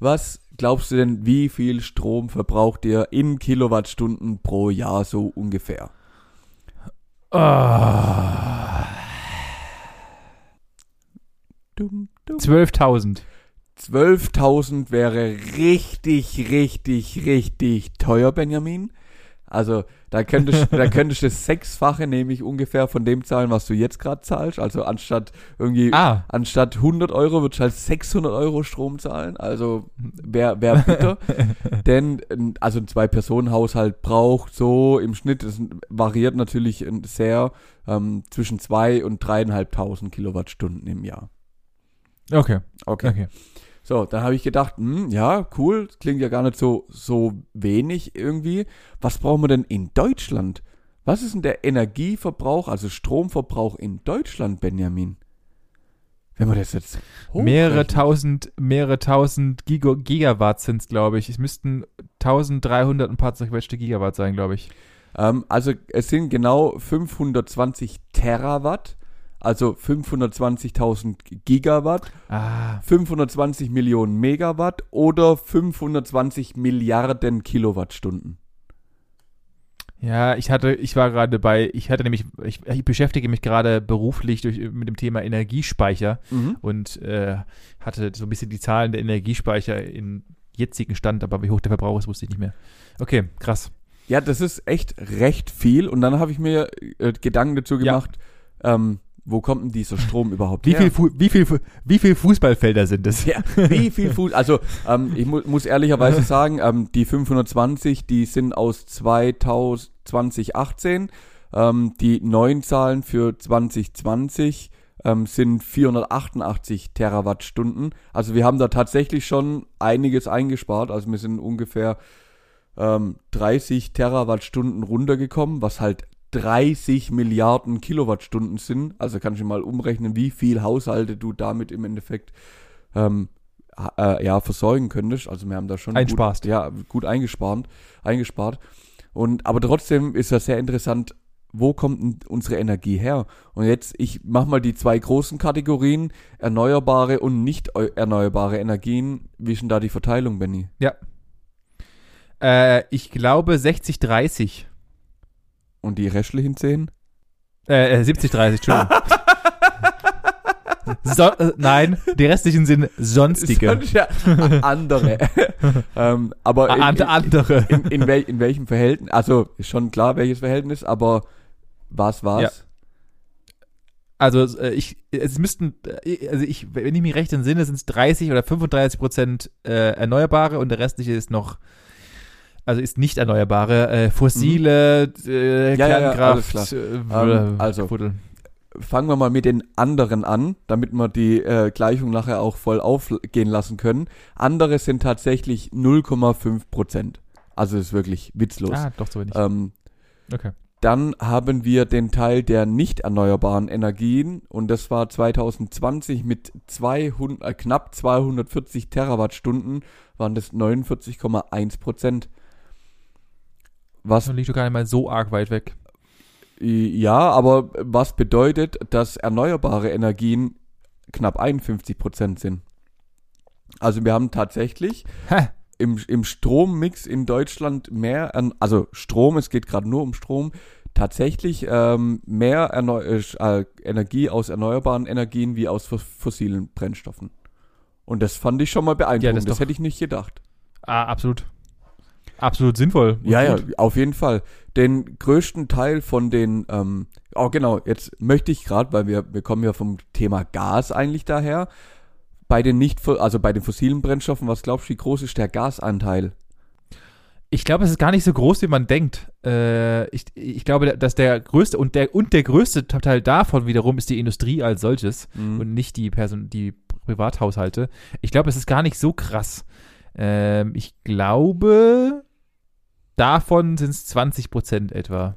S3: Was glaubst du denn, wie viel Strom verbraucht ihr in Kilowattstunden pro Jahr so ungefähr? Dum.
S1: 12.000.
S3: 12.000 wäre richtig, richtig, richtig teuer, Benjamin. Also da könntest, da könntest du das Sechsfache nämlich ungefähr von dem zahlen, was du jetzt gerade zahlst. Also anstatt irgendwie,
S1: Ah.
S3: anstatt 100 Euro würdest du halt 600 Euro Strom zahlen. Also wäre wär bitter. Denn also ein Zwei-Personen-Haushalt braucht so im Schnitt, es variiert natürlich sehr, ähm, zwischen zwei und dreieinhalbtausend Kilowattstunden im Jahr.
S1: Okay,
S3: Okay.
S1: okay.
S3: So, dann habe ich gedacht, hm, ja, cool, klingt ja gar nicht so, so wenig irgendwie. Was brauchen wir denn in Deutschland? Was ist denn der Energieverbrauch, also Stromverbrauch in Deutschland, Benjamin? Wenn wir das jetzt
S1: Mehrere tausend, mehrere tausend Giga Gigawatt sind es, glaube ich. Es müssten 1300 ein paar zerquetschte Gigawatt sein, glaube ich.
S3: Ähm, also es sind genau 520 Terawatt, also 520.000 Gigawatt,
S1: Ah,
S3: 520 Millionen Megawatt oder 520 Milliarden Kilowattstunden.
S1: ja, ich hatte, ich war gerade bei, ich hatte nämlich, ich, ich beschäftige mich gerade beruflich durch, mit dem Thema Energiespeicher
S3: Mhm.
S1: und äh, hatte so ein bisschen die Zahlen der Energiespeicher in jetzigen Stand, aber wie hoch der Verbrauch ist, wusste ich nicht mehr. Okay, krass.
S3: Ja, das ist echt recht viel. Und dann habe ich mir äh, Gedanken dazu
S1: Ja.
S3: gemacht, ähm, wo kommt denn dieser Strom überhaupt
S1: Wie
S3: her?
S1: viel, Fu wie viel, Fu- wie viel Fußballfelder sind es?
S3: ja, wie viel Fuß? Also ähm, ich mu muss ehrlicherweise sagen, ähm, die 520, die sind aus 2000 2018. Ähm, die neuen Zahlen für 2020 ähm, sind 488 Terawattstunden. Also wir haben da tatsächlich schon einiges eingespart. Also wir sind ungefähr ähm, 30 Terawattstunden runtergekommen, was halt 30 Milliarden Kilowattstunden sind. Also kannst du mal umrechnen, wie viel Haushalte du damit im Endeffekt ähm, äh, ja, versorgen könntest. Also wir haben da schon
S1: Einsparst.
S3: Gut, ja, gut eingespart, eingespart. Und aber trotzdem ist das sehr interessant, wo kommt unsere Energie her? Und jetzt, ich mach mal die zwei großen Kategorien, erneuerbare und nicht eu- erneuerbare Energien. Wie ist denn da die Verteilung, Benny?
S1: Äh, ich glaube 60-30.
S3: Und die restlichen zehn?
S1: Äh, äh, 70-30, Entschuldigung. so, äh, nein, die restlichen sind sonstige.
S3: Sonst ja andere. ähm, aber in,
S1: Ah, and-
S3: in,
S1: andere.
S3: in, in, wel, in welchem Verhältnis? Also ist schon klar, welches Verhältnis, aber was war's?
S1: Ja. Also äh, ich, es müssten, äh, also ich, wenn ich mich recht entsinne, sind es 30 oder 35 Prozent äh, Erneuerbare und der restliche ist noch, also ist nicht Erneuerbare, äh, fossile, äh,
S3: Ja, ja, ja,
S1: Kernkraft,
S3: alles
S1: äh,
S3: Ähm, also-
S1: Fuddel.
S3: Fangen wir mal mit den anderen an, damit wir die äh, Gleichung nachher auch voll aufgehen lassen können. Andere sind tatsächlich 0,5 Prozent. Also ist wirklich witzlos.
S1: Ah, doch so wenig.
S3: Ähm,
S1: Okay.
S3: Dann haben wir den Teil der nicht erneuerbaren Energien und das war 2020 mit 200, äh, knapp 240 Terawattstunden waren das 49,1 Prozent. Was
S1: liegt doch gar nicht mal so arg weit weg.
S3: ja, aber was bedeutet, dass erneuerbare Energien knapp 51 Prozent sind? Also wir haben tatsächlich
S1: Ha,
S3: im, im Strommix in Deutschland mehr, also Strom, es geht gerade nur um Strom, tatsächlich ähm, mehr erneu äh, Energie aus erneuerbaren Energien wie aus fossilen Brennstoffen. Und das fand ich schon mal beeindruckend. Ja, das, das hätte ich nicht gedacht.
S1: Ah, absolut. Absolut sinnvoll.
S3: Ja, gut. ja, auf jeden Fall. Den größten Teil von den, ähm, oh genau, jetzt möchte ich gerade, weil wir, wir kommen ja vom Thema Gas eigentlich daher, bei den nicht, also bei den fossilen Brennstoffen, was glaubst du, wie groß ist der Gasanteil?
S1: Ich glaube, es ist gar nicht so groß, wie man denkt. Äh, ich, ich glaube, dass der größte und der und der größte Teil davon wiederum ist die Industrie als solches mhm. und nicht die Person, die Privathaushalte. Ich glaube, es ist gar nicht so krass. Ähm, ich glaube, davon sind es 20 Prozent etwa.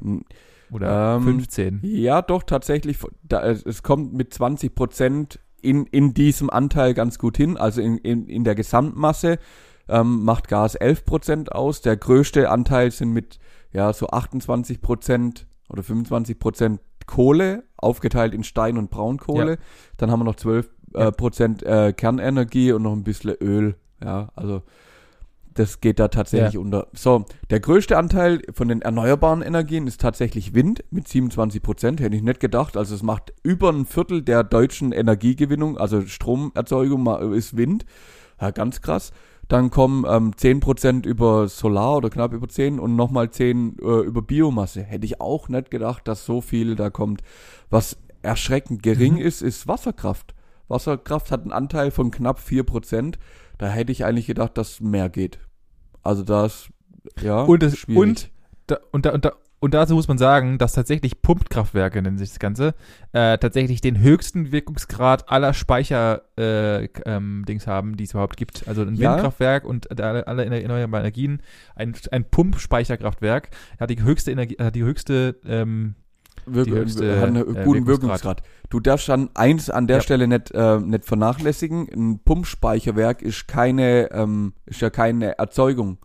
S1: Oder ähm, 15.
S3: Ja, doch, tatsächlich. Da, es kommt mit 20 Prozent in, in diesem Anteil ganz gut hin, also in, in, in der Gesamtmasse ähm, macht Gas 11 Prozent aus. Der größte Anteil sind mit ja so 28 Prozent oder 25 Prozent Kohle, aufgeteilt in Stein- und Braunkohle. Ja. Dann haben wir noch 12 äh, Prozent äh, Kernenergie und noch ein bisschen Öl. Ja, also das geht da tatsächlich ja. unter. So, der größte Anteil von den erneuerbaren Energien ist tatsächlich Wind mit 27 Prozent. Hätte ich nicht gedacht. Also es macht über ein Viertel der deutschen Energiegewinnung, also Stromerzeugung ist Wind. Ja, ganz krass. Dann kommen ähm, 10% über Solar oder knapp über 10 und nochmal 10 äh, über Biomasse. Hätte ich auch nicht gedacht, dass so viel da kommt. Was erschreckend gering mhm. ist, ist Wasserkraft. Wasserkraft hat einen Anteil von knapp 4%. Da hätte ich eigentlich gedacht, dass mehr geht. Also das, ja,
S1: und das, schwierig. Und da, und, da, und, da, und dazu muss man sagen, dass tatsächlich Pumpkraftwerke, nennen sich das Ganze, äh, tatsächlich den höchsten Wirkungsgrad aller Speicher-Dings äh, ähm, haben, die es überhaupt gibt. Also ein ja. Windkraftwerk und alle, alle erneuerbaren Energien, ein, ein Pumpspeicherkraftwerk hat die höchste Energie, hat die höchste ähm,
S3: Wirk höchste, hat einen äh, guten Wirkungsgrad. Du darfst dann eins an der ja. Stelle nicht, äh, nicht vernachlässigen. Ein Pumpspeicherwerk ist keine, ähm, ist ja keine Erzeugung,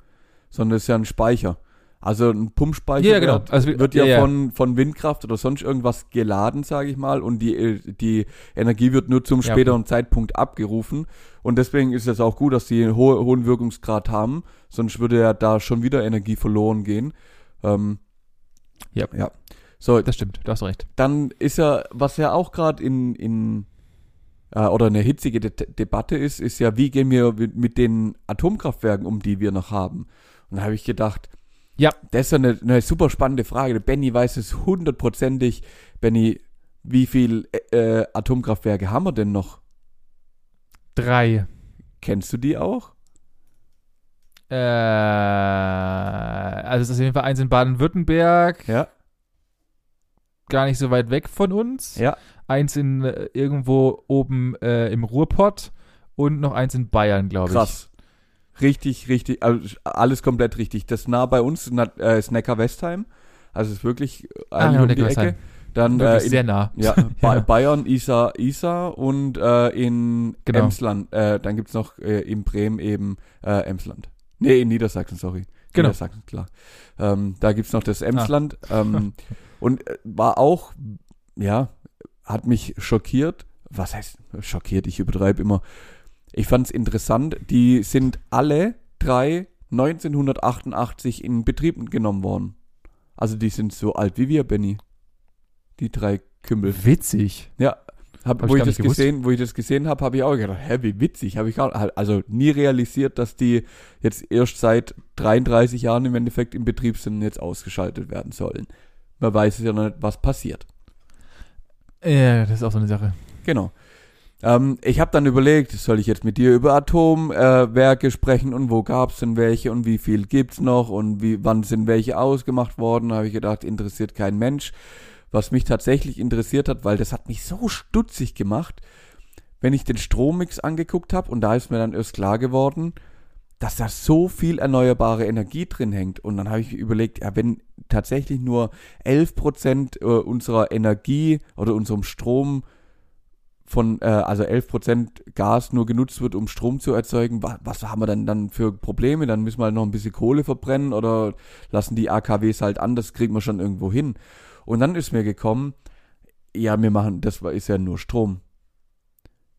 S3: sondern ist ja ein Speicher. Also ein Pumpspeicher
S1: ja, genau.
S3: also, wird ja, ja, Von, von Windkraft oder sonst irgendwas geladen, sage ich mal, und die, die Energie wird nur zum späteren ja. Zeitpunkt abgerufen. Und deswegen ist es auch gut, dass die einen ho hohen Wirkungsgrad haben, sonst würde ja da schon wieder Energie verloren gehen. Ähm,
S1: ja. ja. So, das stimmt, du hast recht.
S3: Dann ist ja, was ja auch gerade in, in äh, oder eine hitzige De Debatte ist, ist ja, wie gehen wir mit, den Atomkraftwerken um, die wir noch haben? Und da habe ich gedacht, ja, das ist ja eine, eine super spannende Frage. Benny weiß es hundertprozentig. Benny, wie viel äh, Atomkraftwerke haben wir denn noch?
S1: Drei.
S3: Kennst du die auch?
S1: Äh, also es ist auf jeden Fall eins in Baden-Württemberg.
S3: Ja
S1: gar nicht so weit weg von uns.
S3: Ja.
S1: Eins in äh, irgendwo oben äh, im Ruhrpott und noch eins in Bayern, glaube ich.
S3: Krass. Richtig, richtig, also alles komplett richtig. Das nah bei uns äh, ist Neckar-Westheim. Also es ist wirklich
S1: äh, ah, genau, um die Ecke.
S3: Dann äh,
S1: in, sehr nah.
S3: Ja, ja. Bayern, Isar, Isar und äh, in genau. Emsland. Äh, dann gibt's noch äh, in Bremen eben Emsland. Nee, in Niedersachsen, sorry.
S1: Genau.
S3: Niedersachsen, klar. Ähm, da gibt's noch das Emsland. Ah. Ähm, Und äh, war auch, ja, hat mich schockiert. Was heißt schockiert? Ich übertreibe immer. Ich fand es interessant. Die sind alle drei 1988 in Betrieb genommen worden. Also die sind so alt wie wir, Benny. Die drei Kümmel.
S1: Witzig.
S3: Ja, hab, hab wo, ich das gesehen, wo ich das gesehen habe, habe ich auch gedacht, hä, wie witzig. Habe ich auch, also nie realisiert, dass die jetzt erst seit 33 Jahren im Endeffekt im Betrieb sind und jetzt ausgeschaltet werden sollen. Man weiß ja noch nicht, was passiert.
S1: Ja, das ist auch so eine Sache.
S3: Genau. Ähm, ich habe dann überlegt, soll ich jetzt mit dir über Atomwerke äh, sprechen und wo gab es denn welche und wie viel gibt's noch und wie, wann sind welche ausgemacht worden? Da habe ich gedacht, interessiert kein Mensch. Was mich tatsächlich interessiert hat, weil das hat mich so stutzig gemacht, wenn ich den Strommix angeguckt habe und da ist mir dann erst klar geworden, dass da so viel erneuerbare Energie drin hängt. Und dann habe ich überlegt, ja, wenn tatsächlich nur 11 Prozent äh, unserer Energie oder unserem Strom von, äh, also 11 Prozent Gas nur genutzt wird, um Strom zu erzeugen, was, was haben wir denn dann für Probleme? Dann müssen wir halt noch ein bisschen Kohle verbrennen oder lassen die AKWs halt an, das kriegen wir schon irgendwo hin. Und dann ist mir gekommen, ja, wir machen, das ist ja nur Strom.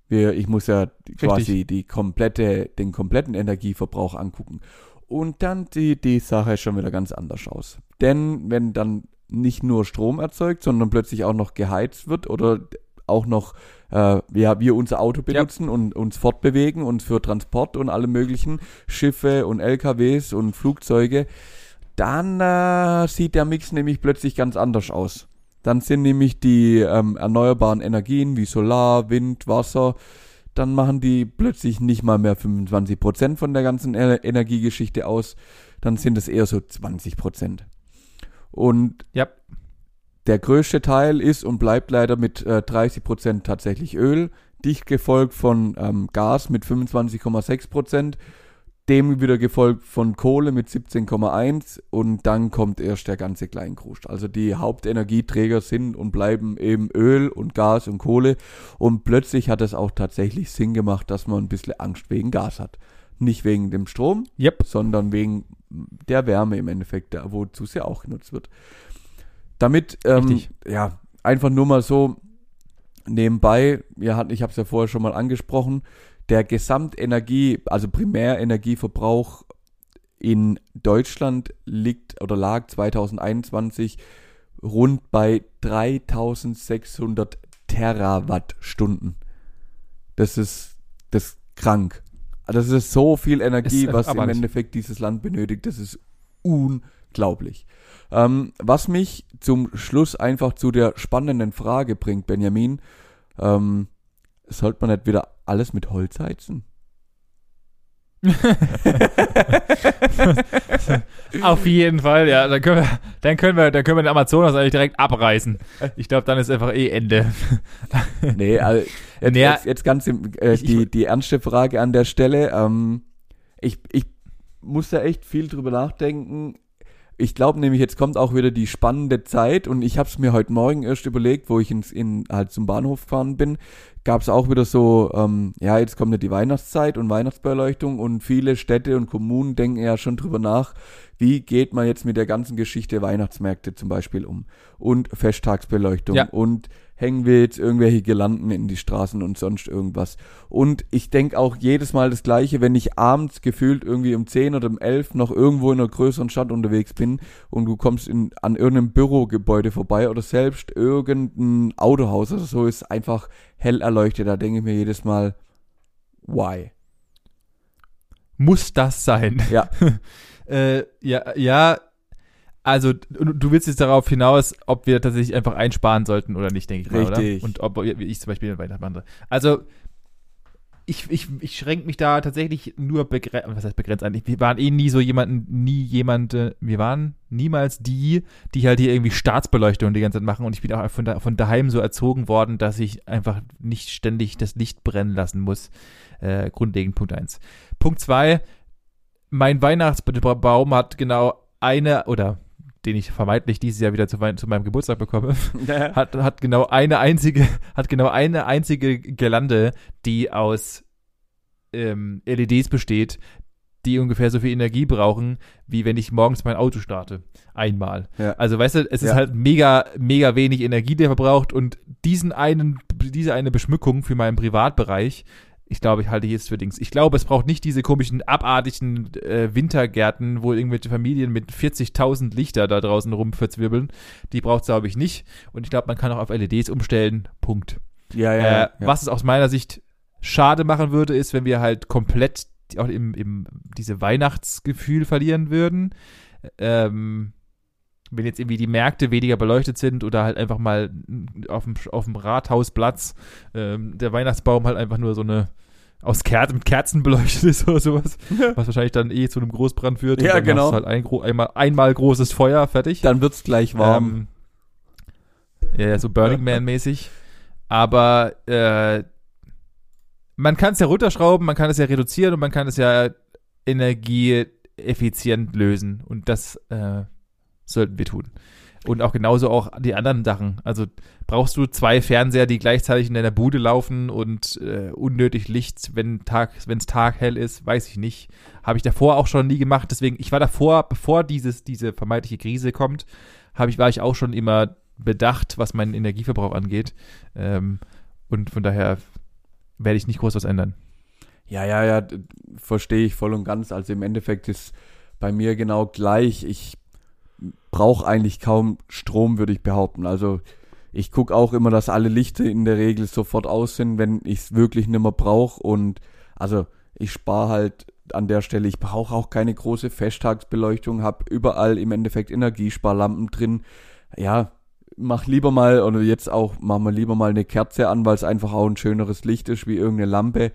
S3: Wir, ich muss ja Richtig. quasi die komplette, den kompletten Energieverbrauch angucken. Und dann sieht die Sache schon wieder ganz anders aus. Denn wenn dann nicht nur Strom erzeugt, sondern plötzlich auch noch geheizt wird oder auch noch äh, ja, wir unser Auto benutzen ja. und uns fortbewegen und für Transport und alle möglichen Schiffe und LKWs und Flugzeuge, dann äh, sieht der Mix nämlich plötzlich ganz anders aus. Dann sind nämlich die ähm, erneuerbaren Energien wie Solar, Wind, Wasser, dann machen die plötzlich nicht mal mehr 25% von der ganzen Energiegeschichte aus, dann sind es eher so 20%. Und
S1: ja.
S3: der größte Teil ist und bleibt leider mit äh, 30% tatsächlich Öl, dicht gefolgt von ähm, Gas mit 25,6%, dem wieder gefolgt von Kohle mit 17,1 und dann kommt erst der ganze Kleinkruscht. Also die Hauptenergieträger sind und bleiben eben Öl und Gas und Kohle und plötzlich hat es auch tatsächlich Sinn gemacht, dass man ein bisschen Angst wegen Gas hat. Nicht wegen dem Strom,
S1: yep.
S3: sondern wegen der Wärme im Endeffekt, wozu es ja auch genutzt wird. Damit, ähm, ja, einfach nur mal so nebenbei, ja, ich habe es ja vorher schon mal angesprochen, der Gesamtenergie, also Primärenergieverbrauch in Deutschland liegt oder lag 2021 rund bei 3600 Terawattstunden. Das ist, das ist krank. Das ist so viel Energie, was im Endeffekt dieses Land benötigt. Das ist unglaublich. Ähm, was mich zum Schluss einfach zu der spannenden Frage bringt, Benjamin, ähm, sollte man nicht wieder alles mit Holz heizen?
S1: Auf jeden Fall, ja. Dann können wir, dann können wir, dann können wir den Amazonas eigentlich direkt abreißen. Ich glaube, dann ist einfach eh Ende.
S3: nee, also jetzt, naja, jetzt, jetzt ganz äh, die, die ernste Frage an der Stelle. Ähm, ich, ich muss da echt viel drüber nachdenken. Ich glaube nämlich, jetzt kommt auch wieder die spannende Zeit und ich habe es mir heute Morgen erst überlegt, wo ich ins, in, halt zum Bahnhof gefahren bin, gab es auch wieder so, ähm, ja, jetzt kommt ja die Weihnachtszeit und Weihnachtsbeleuchtung und viele Städte und Kommunen denken ja schon drüber nach, wie geht man jetzt mit der ganzen Geschichte Weihnachtsmärkte zum Beispiel um und Festtagsbeleuchtung ja. und hängen wir jetzt irgendwelche Girlanden in die Straßen und sonst irgendwas. Und ich denke auch jedes Mal das Gleiche, wenn ich abends gefühlt irgendwie um 10 oder um 11 noch irgendwo in einer größeren Stadt unterwegs bin und du kommst in, an irgendeinem Bürogebäude vorbei oder selbst irgendein Autohaus oder so ist einfach hell erleuchtet. Da denke ich mir jedes Mal, why?
S1: Muss das sein?
S3: Ja.
S1: äh, ja, ja, also, du willst jetzt darauf hinaus, ob wir tatsächlich einfach einsparen sollten oder nicht, denke ich
S3: mal, Richtig.
S1: Und ob ich zum Beispiel weitermache. Also, ich, ich, ich schränke mich da tatsächlich nur begrenzt, was heißt begrenzt eigentlich? Wir waren eh nie so jemanden, nie jemand, wir waren niemals die, die halt hier irgendwie Staatsbeleuchtung die ganze Zeit machen und ich bin auch von, da, von daheim so erzogen worden, dass ich einfach nicht ständig das Licht brennen lassen muss. Äh, grundlegend Punkt eins. Punkt zwei, mein Weihnachtsbaum hat genau eine oder den ich vermeintlich dieses Jahr wieder zu, zu meinem Geburtstag bekomme, ja. hat, hat genau eine einzige, hat genau eine einzige Girlande, die aus ähm, LEDs besteht, die ungefähr so viel Energie brauchen, wie wenn ich morgens mein Auto starte. Einmal. Ja. Also weißt du, es ist halt mega, mega wenig Energie, der verbraucht und diesen einen, diese eine Beschmückung für meinen Privatbereich ich glaube, ich halte jetzt für Dings. Ich glaube, es braucht nicht diese komischen, abartigen äh, Wintergärten, wo irgendwelche Familien mit 40.000 Lichter da draußen rumverzwirbeln. Die braucht es, glaube ich, nicht. Und ich glaube, man kann auch auf LEDs umstellen. Punkt.
S3: Ja, ja,
S1: äh,
S3: ja.
S1: Was es aus meiner Sicht schade machen würde, ist, wenn wir halt komplett auch im, im diese Weihnachtsgefühl verlieren würden. Ähm, wenn jetzt irgendwie die Märkte weniger beleuchtet sind oder halt einfach mal auf dem, auf dem Rathausplatz ähm, der Weihnachtsbaum halt einfach nur so eine aus Ker mit Kerzen beleuchtet ist oder sowas, was wahrscheinlich dann eh zu einem Großbrand führt.
S3: Ja, genau.
S1: halt ein, einmal, einmal großes Feuer, fertig.
S3: Dann wird's gleich warm.
S1: Ähm, ja, so Burning Man-mäßig. Aber äh, man kann es ja runterschrauben, man kann es ja reduzieren und man kann es ja energieeffizient lösen. Und das äh, sollten wir tun. Und auch genauso auch die anderen Sachen. Also brauchst du zwei Fernseher, die gleichzeitig in deiner Bude laufen und äh, unnötig Licht, wenn es Tag hell ist, weiß ich nicht. Habe ich davor auch schon nie gemacht. Deswegen, ich war davor, bevor dieses, diese vermeintliche Krise kommt, habe ich, war ich auch schon immer bedacht, was meinen Energieverbrauch angeht. Ähm, und von daher werde ich nicht groß was ändern.
S3: Ja, ja, ja, verstehe ich voll und ganz. Also im Endeffekt ist bei mir genau gleich. Ich brauche eigentlich kaum Strom, würde ich behaupten. Also ich gucke auch immer, dass alle Lichter in der Regel sofort aus sind, wenn ich es wirklich nicht mehr brauche. Und also ich spare halt an der Stelle. Ich brauche auch keine große Festtagsbeleuchtung, habe überall im Endeffekt Energiesparlampen drin. Ja, mach lieber mal, oder jetzt auch, machen wir lieber mal eine Kerze an, weil es einfach auch ein schöneres Licht ist wie irgendeine Lampe.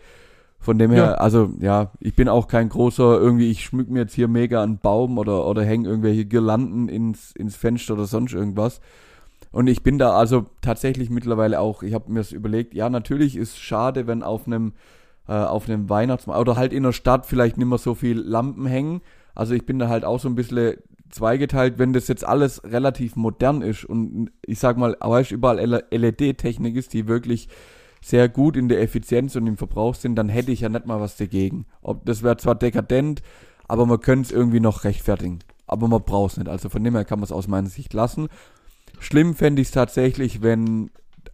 S3: Von dem her,
S1: Ja.
S3: also ja, ich bin auch kein großer, irgendwie, ich schmück mir jetzt hier mega einen Baum oder, oder hänge irgendwelche Girlanden ins, ins Fenster oder sonst irgendwas. Und ich bin da also tatsächlich mittlerweile auch, ich habe mir das überlegt, ja, natürlich ist schade, wenn auf einem, äh, auf einem Weihnachtsmarkt oder halt in der Stadt vielleicht nicht mehr so viel Lampen hängen. Also ich bin da halt auch so ein bisschen zweigeteilt, wenn das jetzt alles relativ modern ist und ich sag mal, weißt, überall LED-Technik ist, die wirklich sehr gut in der Effizienz und im Verbrauch sind, dann hätte ich ja nicht mal was dagegen. Ob das wäre zwar dekadent, aber man könnte es irgendwie noch rechtfertigen. Aber man braucht es nicht. Also von dem her kann man es aus meiner Sicht lassen. Schlimm fände ich es tatsächlich, wenn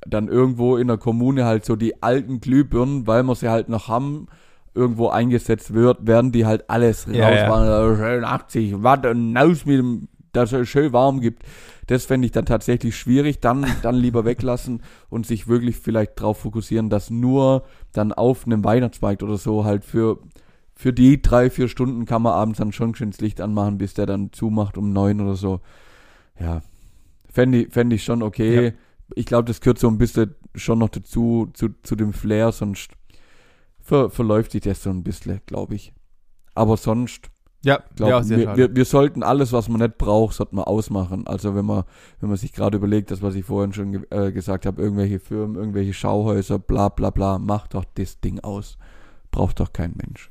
S3: dann irgendwo in der Kommune halt so die alten Glühbirnen, weil wir sie halt noch haben, irgendwo eingesetzt wird, werden die halt alles
S1: Ja, ja.
S3: rausfahren. Schön 80 Watt und aus mit dem, dass es schön warm gibt. Das fände ich dann tatsächlich schwierig. Dann, dann lieber weglassen und sich wirklich vielleicht drauf fokussieren, dass nur dann auf einem Weihnachtsmarkt oder so halt für, für die drei, vier Stunden kann man abends dann schon schön das Licht anmachen, bis der dann zumacht um neun oder so. Ja. Fände ich, fänd ich schon okay.
S1: Ja.
S3: Ich glaube, das gehört so ein bisschen schon noch dazu, zu, zu dem Flair, sonst ver, verläuft sich das so ein bisschen, glaube ich. Aber sonst,
S1: Ja,
S3: glaube
S1: ja, sehr
S3: wir,
S1: schade.
S3: wir, wir sollten alles, was man nicht braucht, sollten wir ausmachen. Also wenn man, wenn man sich gerade überlegt, das, was ich vorhin schon ge äh, gesagt habe, irgendwelche Firmen, irgendwelche Schauhäuser, bla bla bla, macht doch das Ding aus. Braucht doch kein Mensch.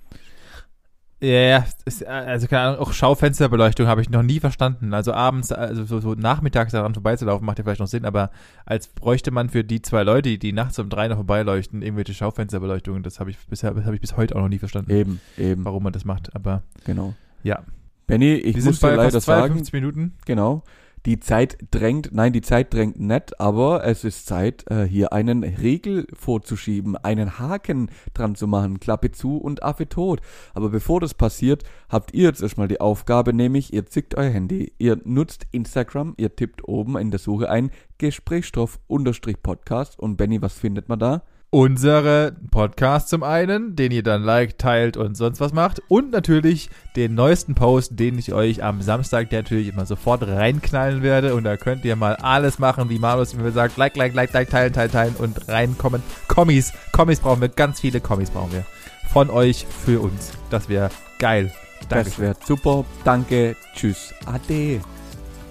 S1: Ja, ja, ist, äh, also keine Ahnung, auch Schaufensterbeleuchtung habe ich noch nie verstanden. Also abends, also so, so nachmittags daran vorbeizulaufen, macht ja vielleicht noch Sinn, aber als bräuchte man für die zwei Leute, die, die nachts um drei noch vorbeileuchten, irgendwelche Schaufensterbeleuchtungen, das habe ich bisher, das habe ich bis heute auch noch nie verstanden,
S3: Eben, eben,
S1: warum man das macht. Aber
S3: genau.
S1: Ja,
S3: Benny, ich muss dir leider sagen,
S1: 52 Minuten.
S3: Genau. Die Zeit drängt, nein, die Zeit drängt nicht, aber es ist Zeit, äh, hier einen Regel vorzuschieben, einen Haken dran zu machen, Klappe zu und Affe tot. Aber bevor das passiert, habt ihr jetzt erstmal die Aufgabe, nämlich ihr zickt euer Handy, ihr nutzt Instagram, ihr tippt oben in der Suche ein Gesprächsstoff-Podcast und Benny, was findet man da?
S1: Unsere Podcast zum einen, den ihr dann liked, teilt und sonst was macht. Und natürlich den neuesten Post, den ich euch am Samstag der natürlich immer sofort reinknallen werde. Und da könnt ihr mal alles machen, wie Marlos immer sagt. Like, like, like, like, teilen, teilen, teilen und reinkommen. Kommis. Kommis brauchen wir. Ganz viele Kommis brauchen wir. Von euch für uns. Das wäre geil. Danke.
S3: Das wäre super. Danke. Tschüss. Ade.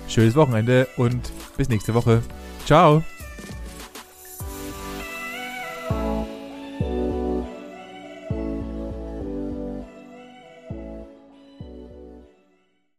S1: Schönes Wochenende und bis nächste Woche. Ciao.